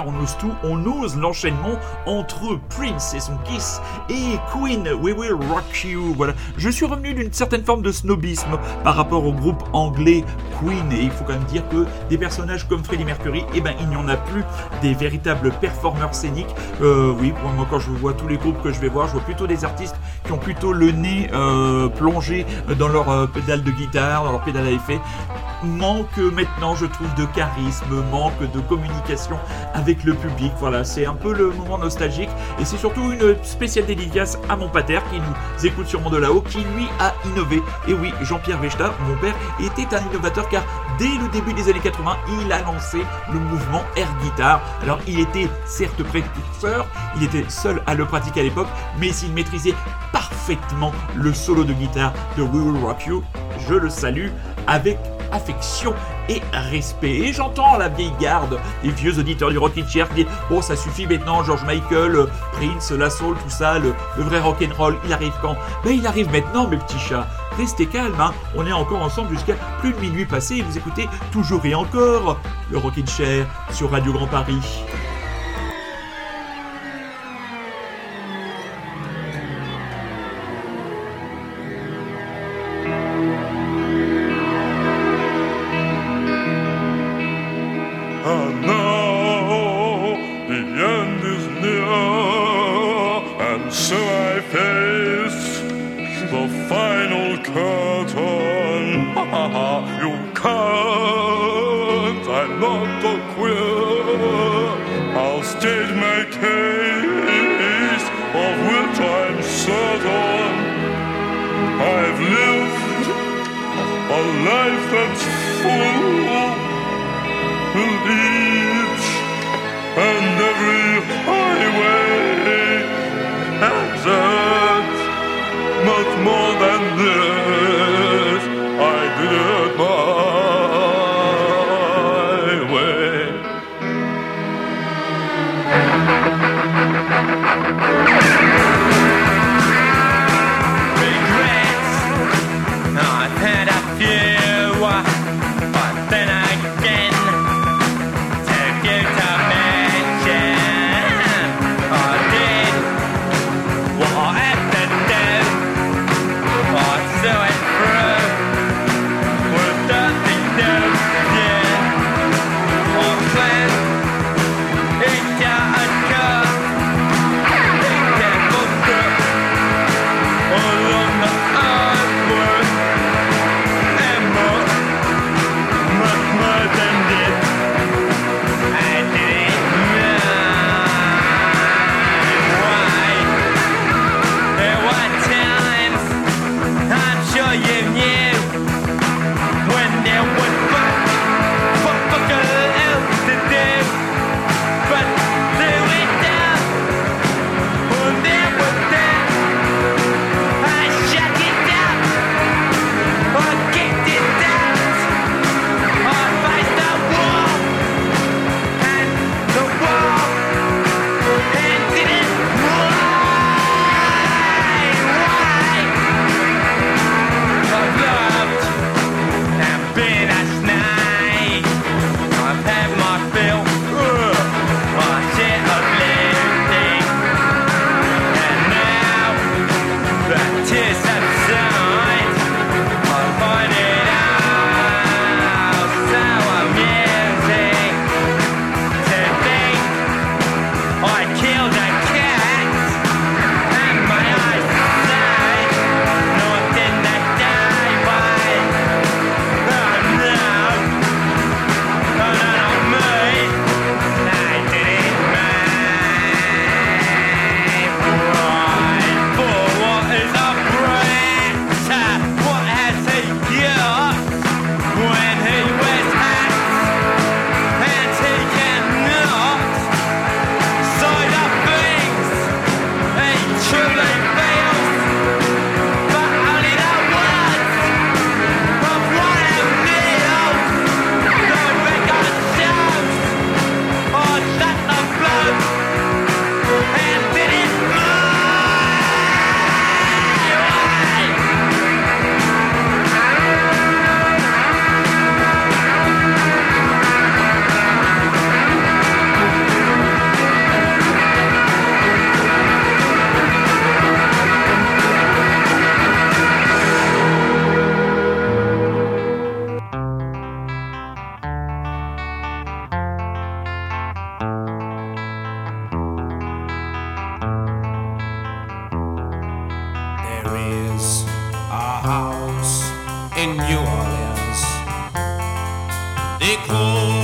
On ose tout, on ose l'enchaînement entre Prince et son Kiss et Queen, We Will Rock You. Voilà, je suis revenu d'une certaine forme de snobisme par rapport au groupe anglais Queen. Et il faut quand même dire que des personnages comme Freddie Mercury, eh ben, il n'y en a plus des véritables performeurs scéniques. Euh, oui, moi, quand je vois tous les groupes que je vais voir, je vois plutôt des artistes qui ont plutôt le nez euh, plongé dans leur euh, pédale de guitare, dans leur pédale à effet manque maintenant, je trouve, de charisme, manque de communication avec le public. Voilà, c'est un peu le moment nostalgique et c'est surtout une spéciale dédicace à mon pater qui nous écoute sûrement de là-haut, qui lui a innové. Et oui, Jean-Pierre Vechta, mon père, était un innovateur car dès le début des années 80, il a lancé le mouvement air guitar. Alors, il était certes précurseur, il était seul à le pratiquer à l'époque, mais il maîtrisait parfaitement le solo de guitare de We Will Rock You. Je le salue avec affection et respect. Et j'entends la vieille garde, les vieux auditeurs du Rockin' Chair qui disent Bon, ça suffit maintenant, George Michael, euh, Prince, la soul, tout ça, le, le vrai rock'n'roll, il arrive quand? Ben, il arrive maintenant, mes petits chats. Restez calmes, hein. on est encore ensemble jusqu'à plus de minuit passé et vous écoutez toujours et encore le Rockin' Chair sur Radio Grand Paris. So I face the final curtain. In New Orleans. They call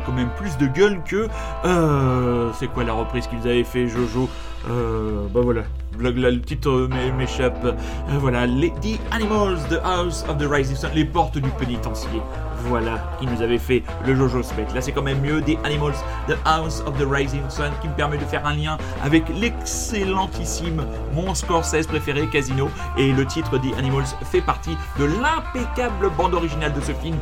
quand même plus de gueule que. Euh, c'est quoi la reprise qu'ils avaient fait, Jojo? Euh, Bah voilà, là, là, le titre m'é- m'échappe. Euh, voilà, les The Animals, The House of the Rising Sun, les portes du pénitencier. Voilà, qui nous avait fait le Jojo Spec. Là, c'est quand même mieux. The Animals, The House of the Rising Sun, qui me permet de faire un lien avec l'excellentissime mon Scorsese préféré, Casino. Et le titre The Animals fait partie de l'impeccable bande originale de ce film.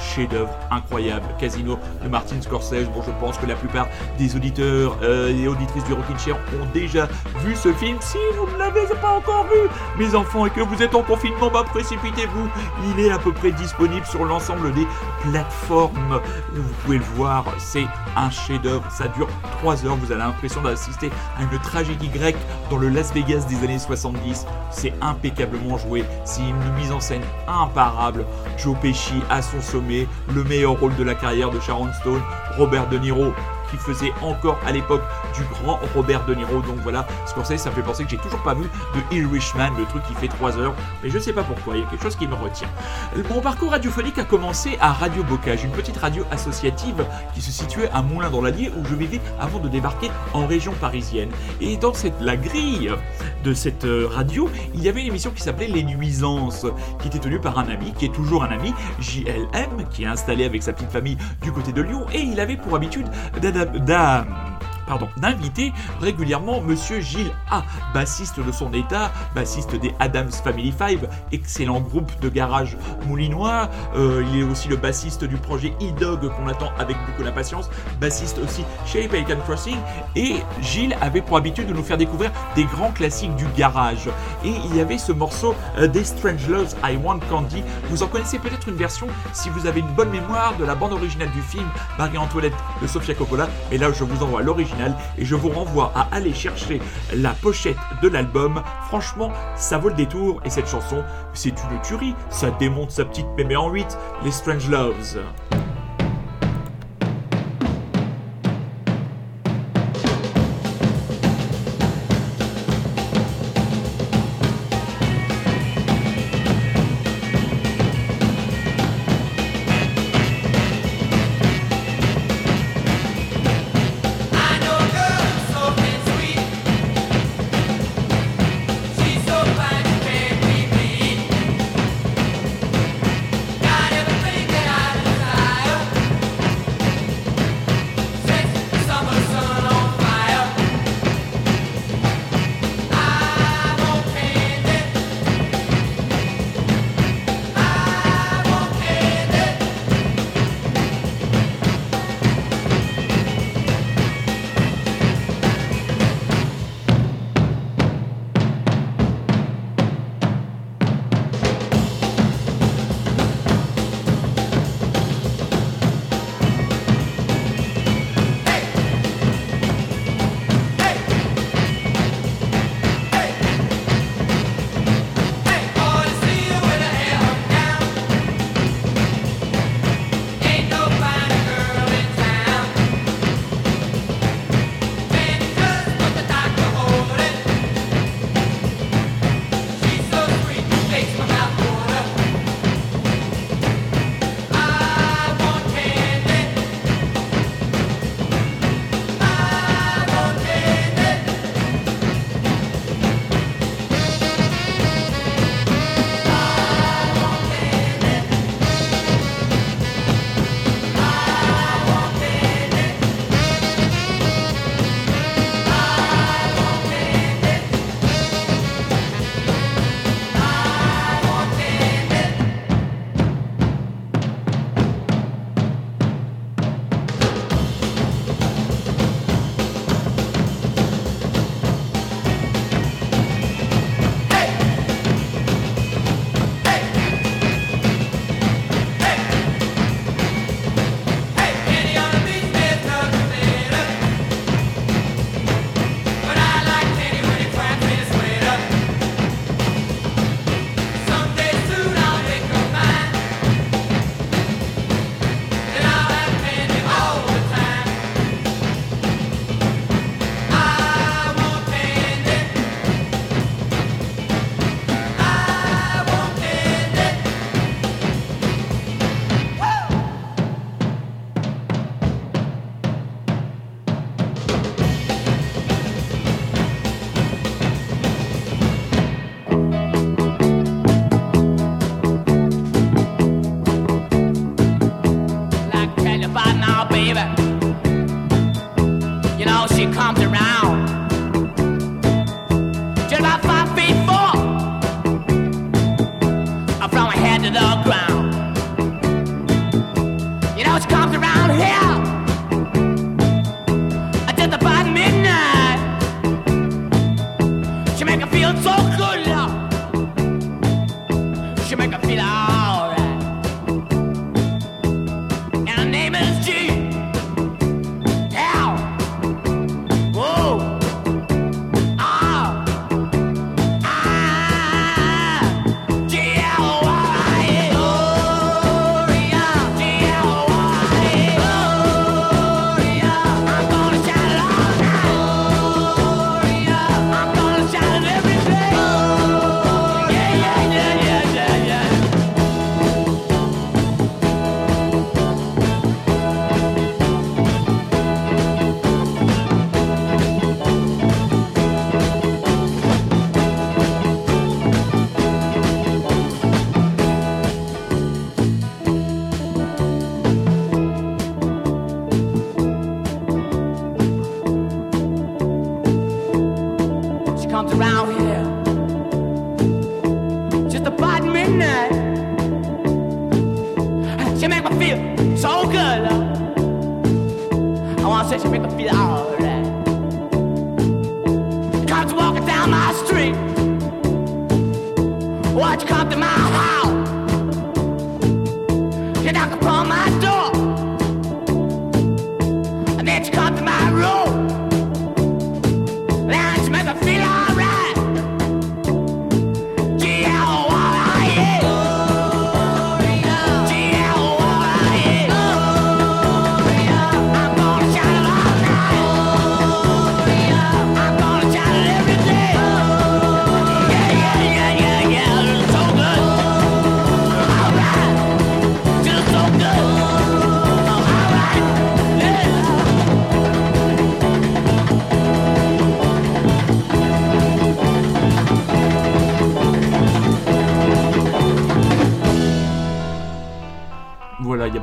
Chef-d'œuvre incroyable. Casino de Martin Scorsese. Bon, je pense que la plupart des auditeurs euh, et auditrices du Rockin' Chair ont déjà vu ce film. Si vous ne l'avez pas encore vu, mes enfants, et que vous êtes en confinement, bah précipitez-vous. Il est à peu près disponible sur l'ensemble des plateformes. Vous pouvez le voir, c'est un chef-d'œuvre. Ça dure 3 heures. Vous avez l'impression d'assister à une tragédie grecque dans le Las Vegas des années 70. C'est impeccablement joué. C'est une mise en scène imparable. Joe Pesci à son sommet, le meilleur rôle de la carrière de Sharon Stone, Robert De Niro qui faisait encore à l'époque du grand Robert De Niro. Donc voilà, Scorsese, ça me fait penser que j'ai toujours pas vu de Irishman, le truc qui fait 3 heures, mais je sais pas pourquoi, il y a quelque chose qui me retient. Mon parcours radiophonique a commencé à Radio Bocage, une petite radio associative qui se situait à Moulins dans l'Allier où je vivais avant de débarquer en région parisienne. Et dans cette, la grille de cette euh, radio, il y avait une émission qui s'appelait Les Nuisances, qui était tenue par un ami, qui est toujours un ami, JLM, qui est installé avec sa petite famille du côté de Lyon, et il avait pour habitude да, да, pardon, d'inviter régulièrement Monsieur Gilles A, bassiste de son état, bassiste des Adams Family Five, excellent groupe de garage moulinois. Euh, il est aussi le bassiste du projet E-Dog qu'on attend avec beaucoup d'impatience, bassiste aussi chez Pelican Crossing. Et Gilles avait pour habitude de nous faire découvrir des grands classiques du garage. Et il y avait ce morceau euh, des Strange Loves I Want Candy. Vous en connaissez peut-être une version si vous avez une bonne mémoire de la bande originale du film Marie-Antoinette de Sofia Coppola. Mais là, je vous envoie l'original et je vous renvoie à aller chercher la pochette de l'album. Franchement, ça vaut le détour et cette chanson, c'est une tuerie. Ça démonte sa petite mémé en 8, les Strange Loves.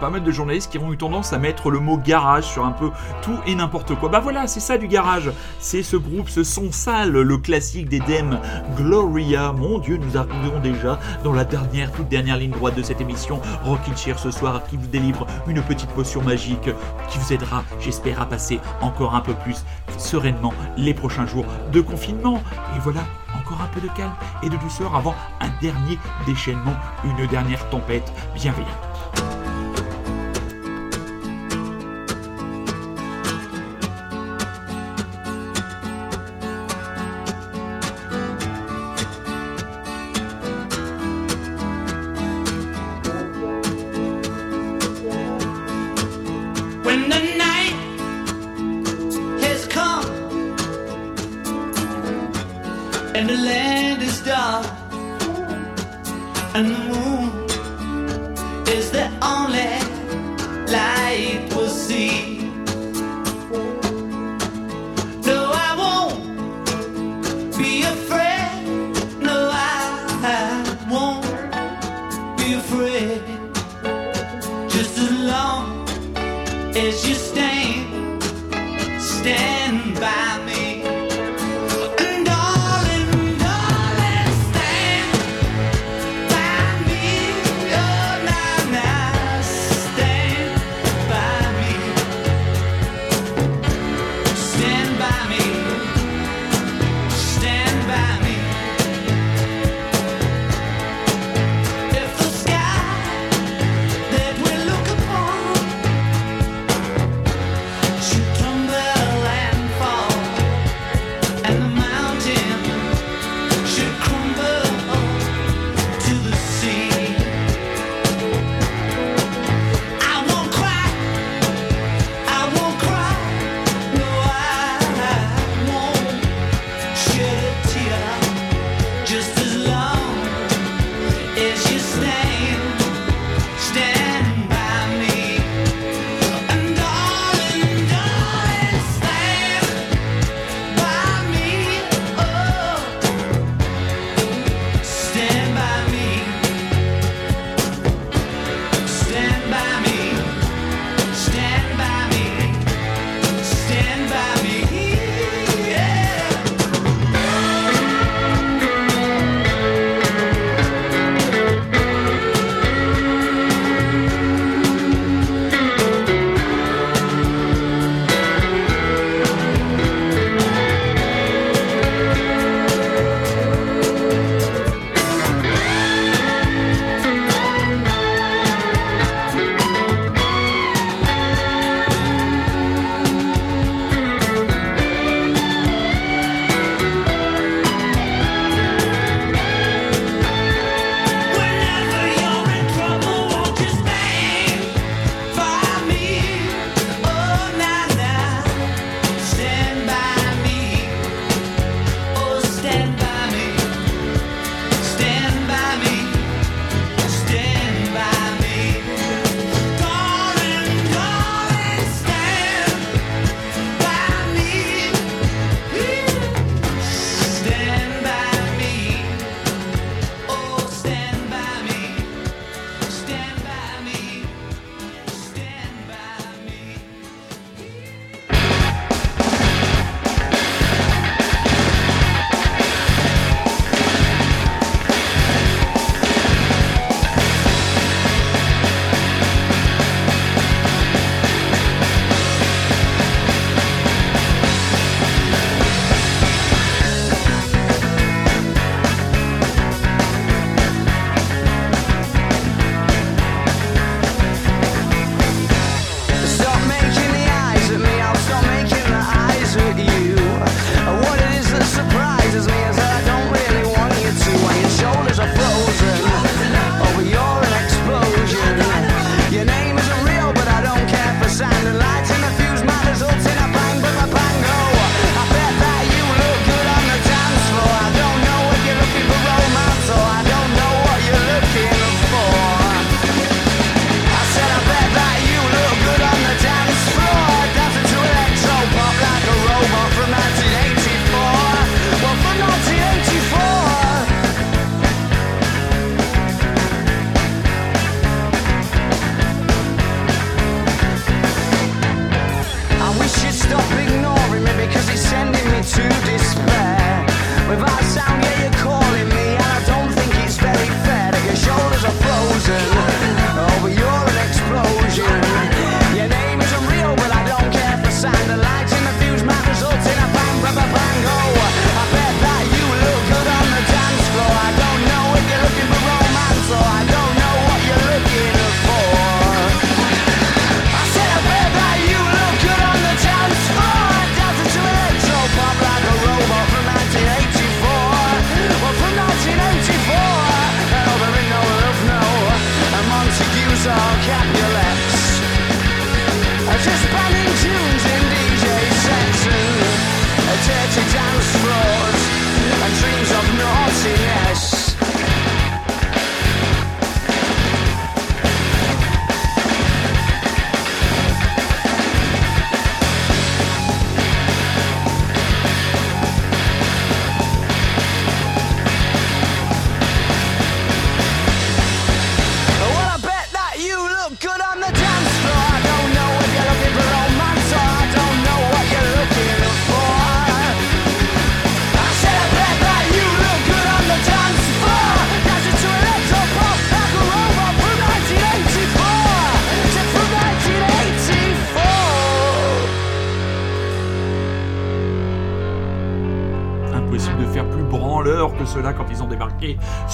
Pas mal de journalistes qui ont eu tendance à mettre le mot garage sur un peu tout et n'importe quoi. Bah voilà, c'est ça du garage. C'est ce groupe, ce son sale, le classique des Dem, Gloria. Mon Dieu, nous arrivons déjà dans la dernière, toute dernière ligne droite de cette émission Rockin' Chair ce soir qui vous délivre une petite potion magique qui vous aidera, j'espère, à passer encore un peu plus sereinement les prochains jours de confinement. Et voilà, encore un peu de calme et de douceur avant un dernier déchaînement, une dernière tempête bienveillante.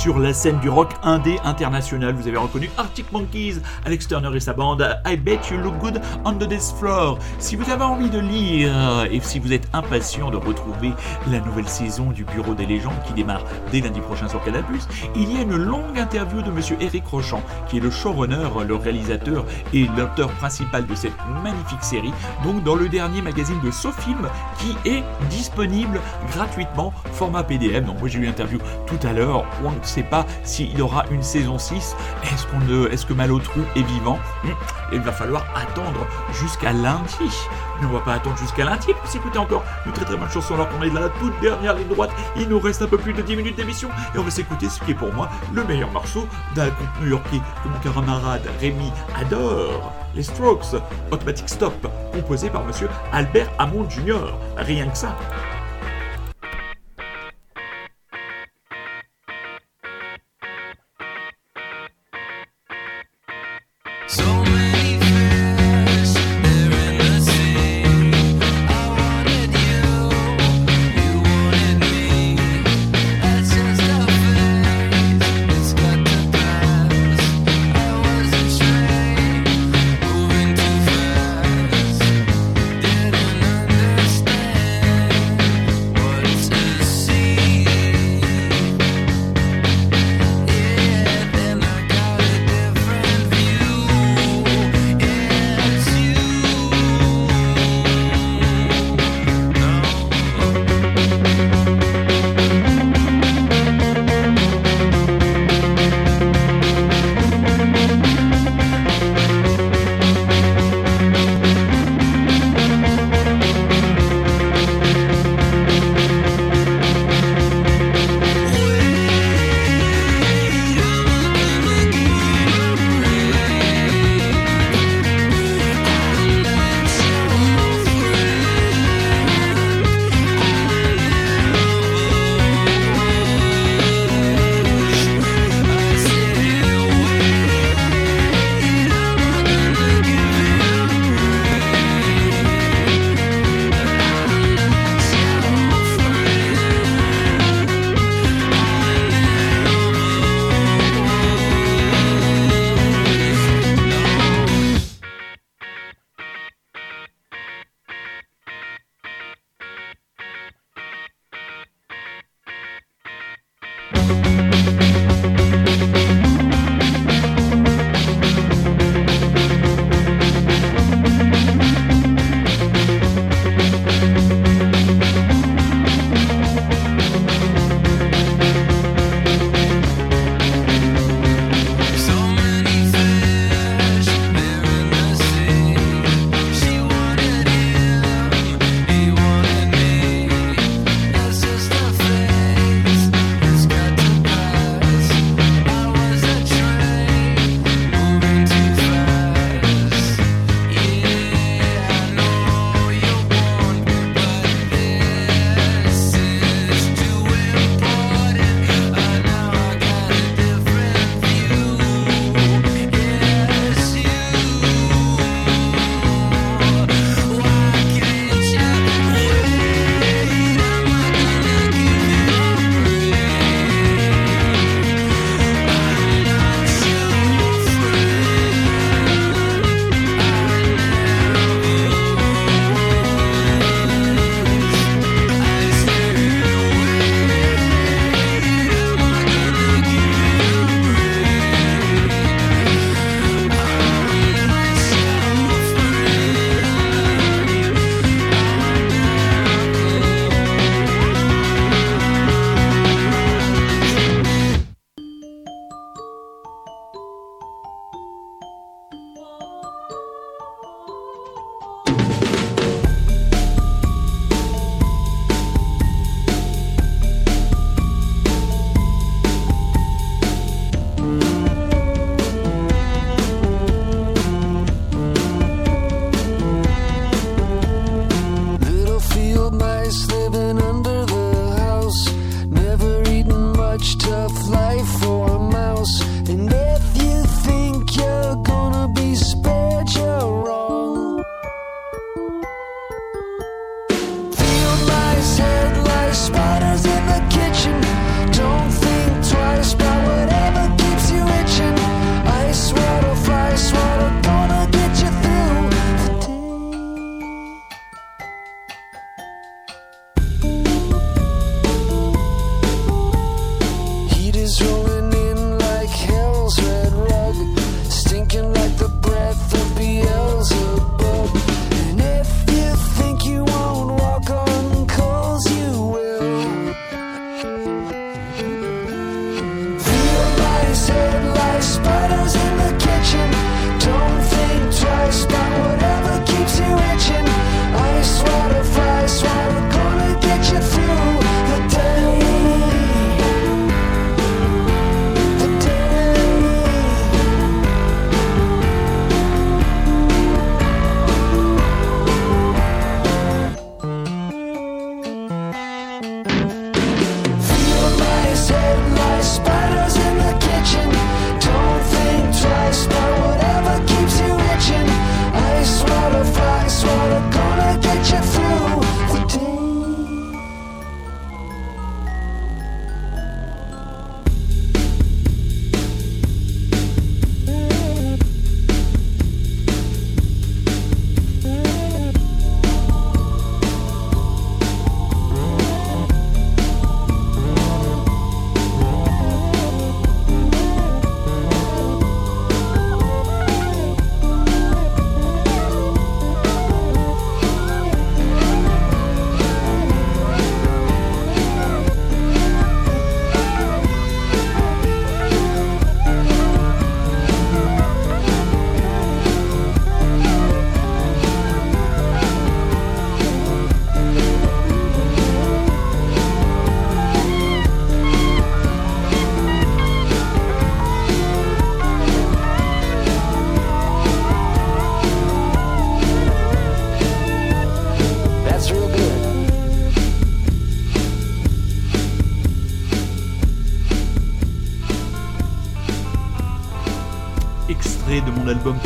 Sur la scène du rock indé international. Vous avez reconnu Arctic Monkeys, Alex Turner et sa bande I Bet You Look Good on the Dance Floor. Si vous avez envie de lire et si vous êtes impatient de retrouver la nouvelle saison du Bureau des légendes qui démarre dès lundi prochain sur Canal+, il y a une longue interview de monsieur Eric Rochant qui est le showrunner, le réalisateur et l'auteur principal de cette magnifique série, donc dans le dernier magazine de SoFilm qui est disponible gratuitement format PDF. Donc moi j'ai eu l'interview tout à l'heure, sait pas s'il aura une saison 6. Est-ce qu'on est-ce que Malotru est vivant? Hmm, Il va falloir attendre jusqu'à lundi. Mais on va pas attendre jusqu'à lundi pour s'écouter encore une très très bonne chanson alors qu'on est dans la toute dernière ligne droite. Il nous reste un peu plus de 10 minutes d'émission et on va s'écouter ce qui est pour moi le meilleur morceau d'un groupe new-yorkais que mon camarade Rémi adore. Les Strokes, Automatic Stop, composé par monsieur Albert Hammond Jr. Rien que ça.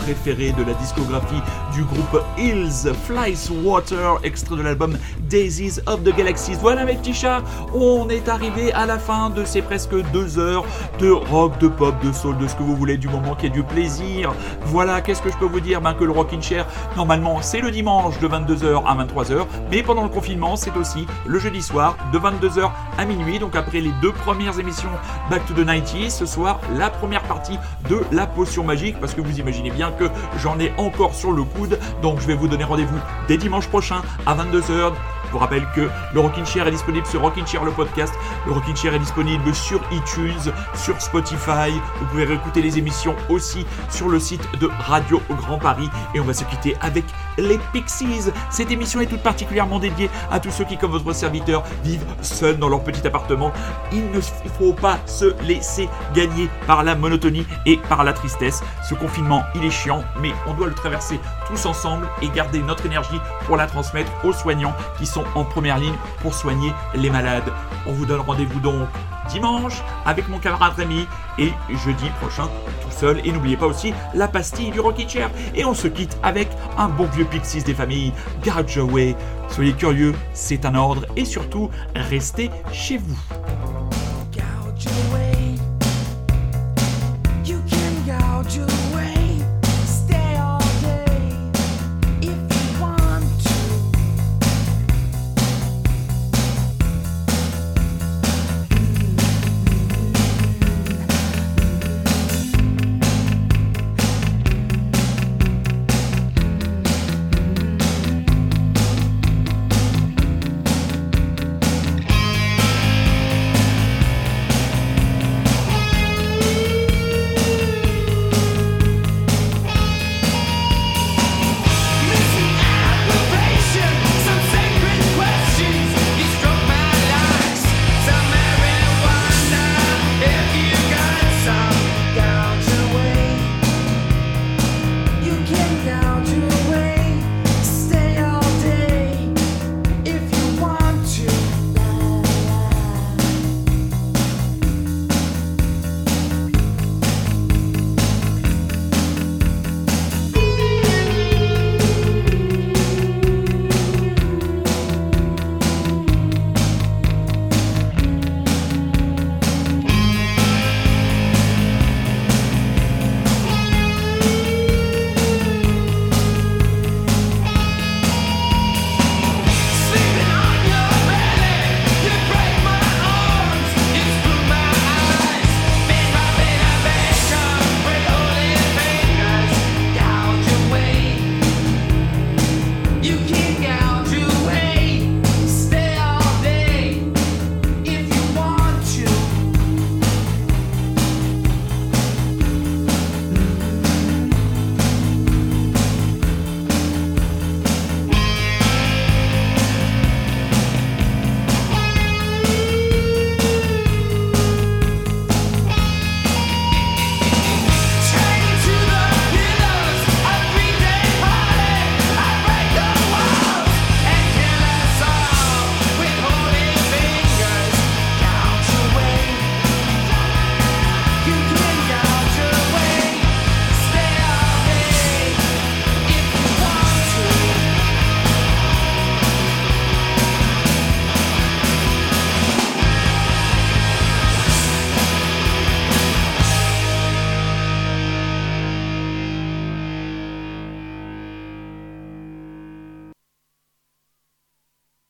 Préféré de la discographie du groupe Hills, Flies Water, extrait de l'album Daisies of the Galaxies. Voilà mes petits chats, on est arrivé à la fin de ces presque deux heures de rock, de pop, de soul, de ce que vous voulez, du moment qui est du plaisir. Voilà, qu'est-ce que je peux vous dire? Ben, Que le Rockin' Chair, normalement, c'est le dimanche de 22h à 23h, mais pendant le confinement, c'est aussi le jeudi soir de 22h à minuit. Donc après les deux premières émissions Back to the 90s, ce soir, la première partie de la potion magique, parce que vous imaginez bien que j'en ai encore sur le coude. Donc je vais vous donner rendez-vous dès dimanche prochain à 22h. Vous rappelle que le Rockin' Chair est disponible sur Rockin' Chair le podcast. Le Rockin' Chair est disponible sur iTunes, sur Spotify. Vous pouvez réécouter les émissions aussi sur le site de Radio Grand Paris. Et on va se quitter avec les Pixies. Cette émission est toute particulièrement dédiée à tous ceux qui, comme votre serviteur, vivent seuls dans leur petit appartement. Il ne faut pas se laisser gagner par la monotonie et par la tristesse. Ce confinement, il est chiant, mais on doit le traverser tous ensemble et garder notre énergie pour la transmettre aux soignants qui sont en première ligne pour soigner les malades. On vous donne rendez-vous donc dimanche avec mon camarade Rémi et jeudi prochain tout seul. Et n'oubliez pas aussi la pastille du Rocky Chair. Et on se quitte avec un bon vieux Pixies des familles, Garage Away. Soyez curieux, c'est un ordre et surtout restez chez vous.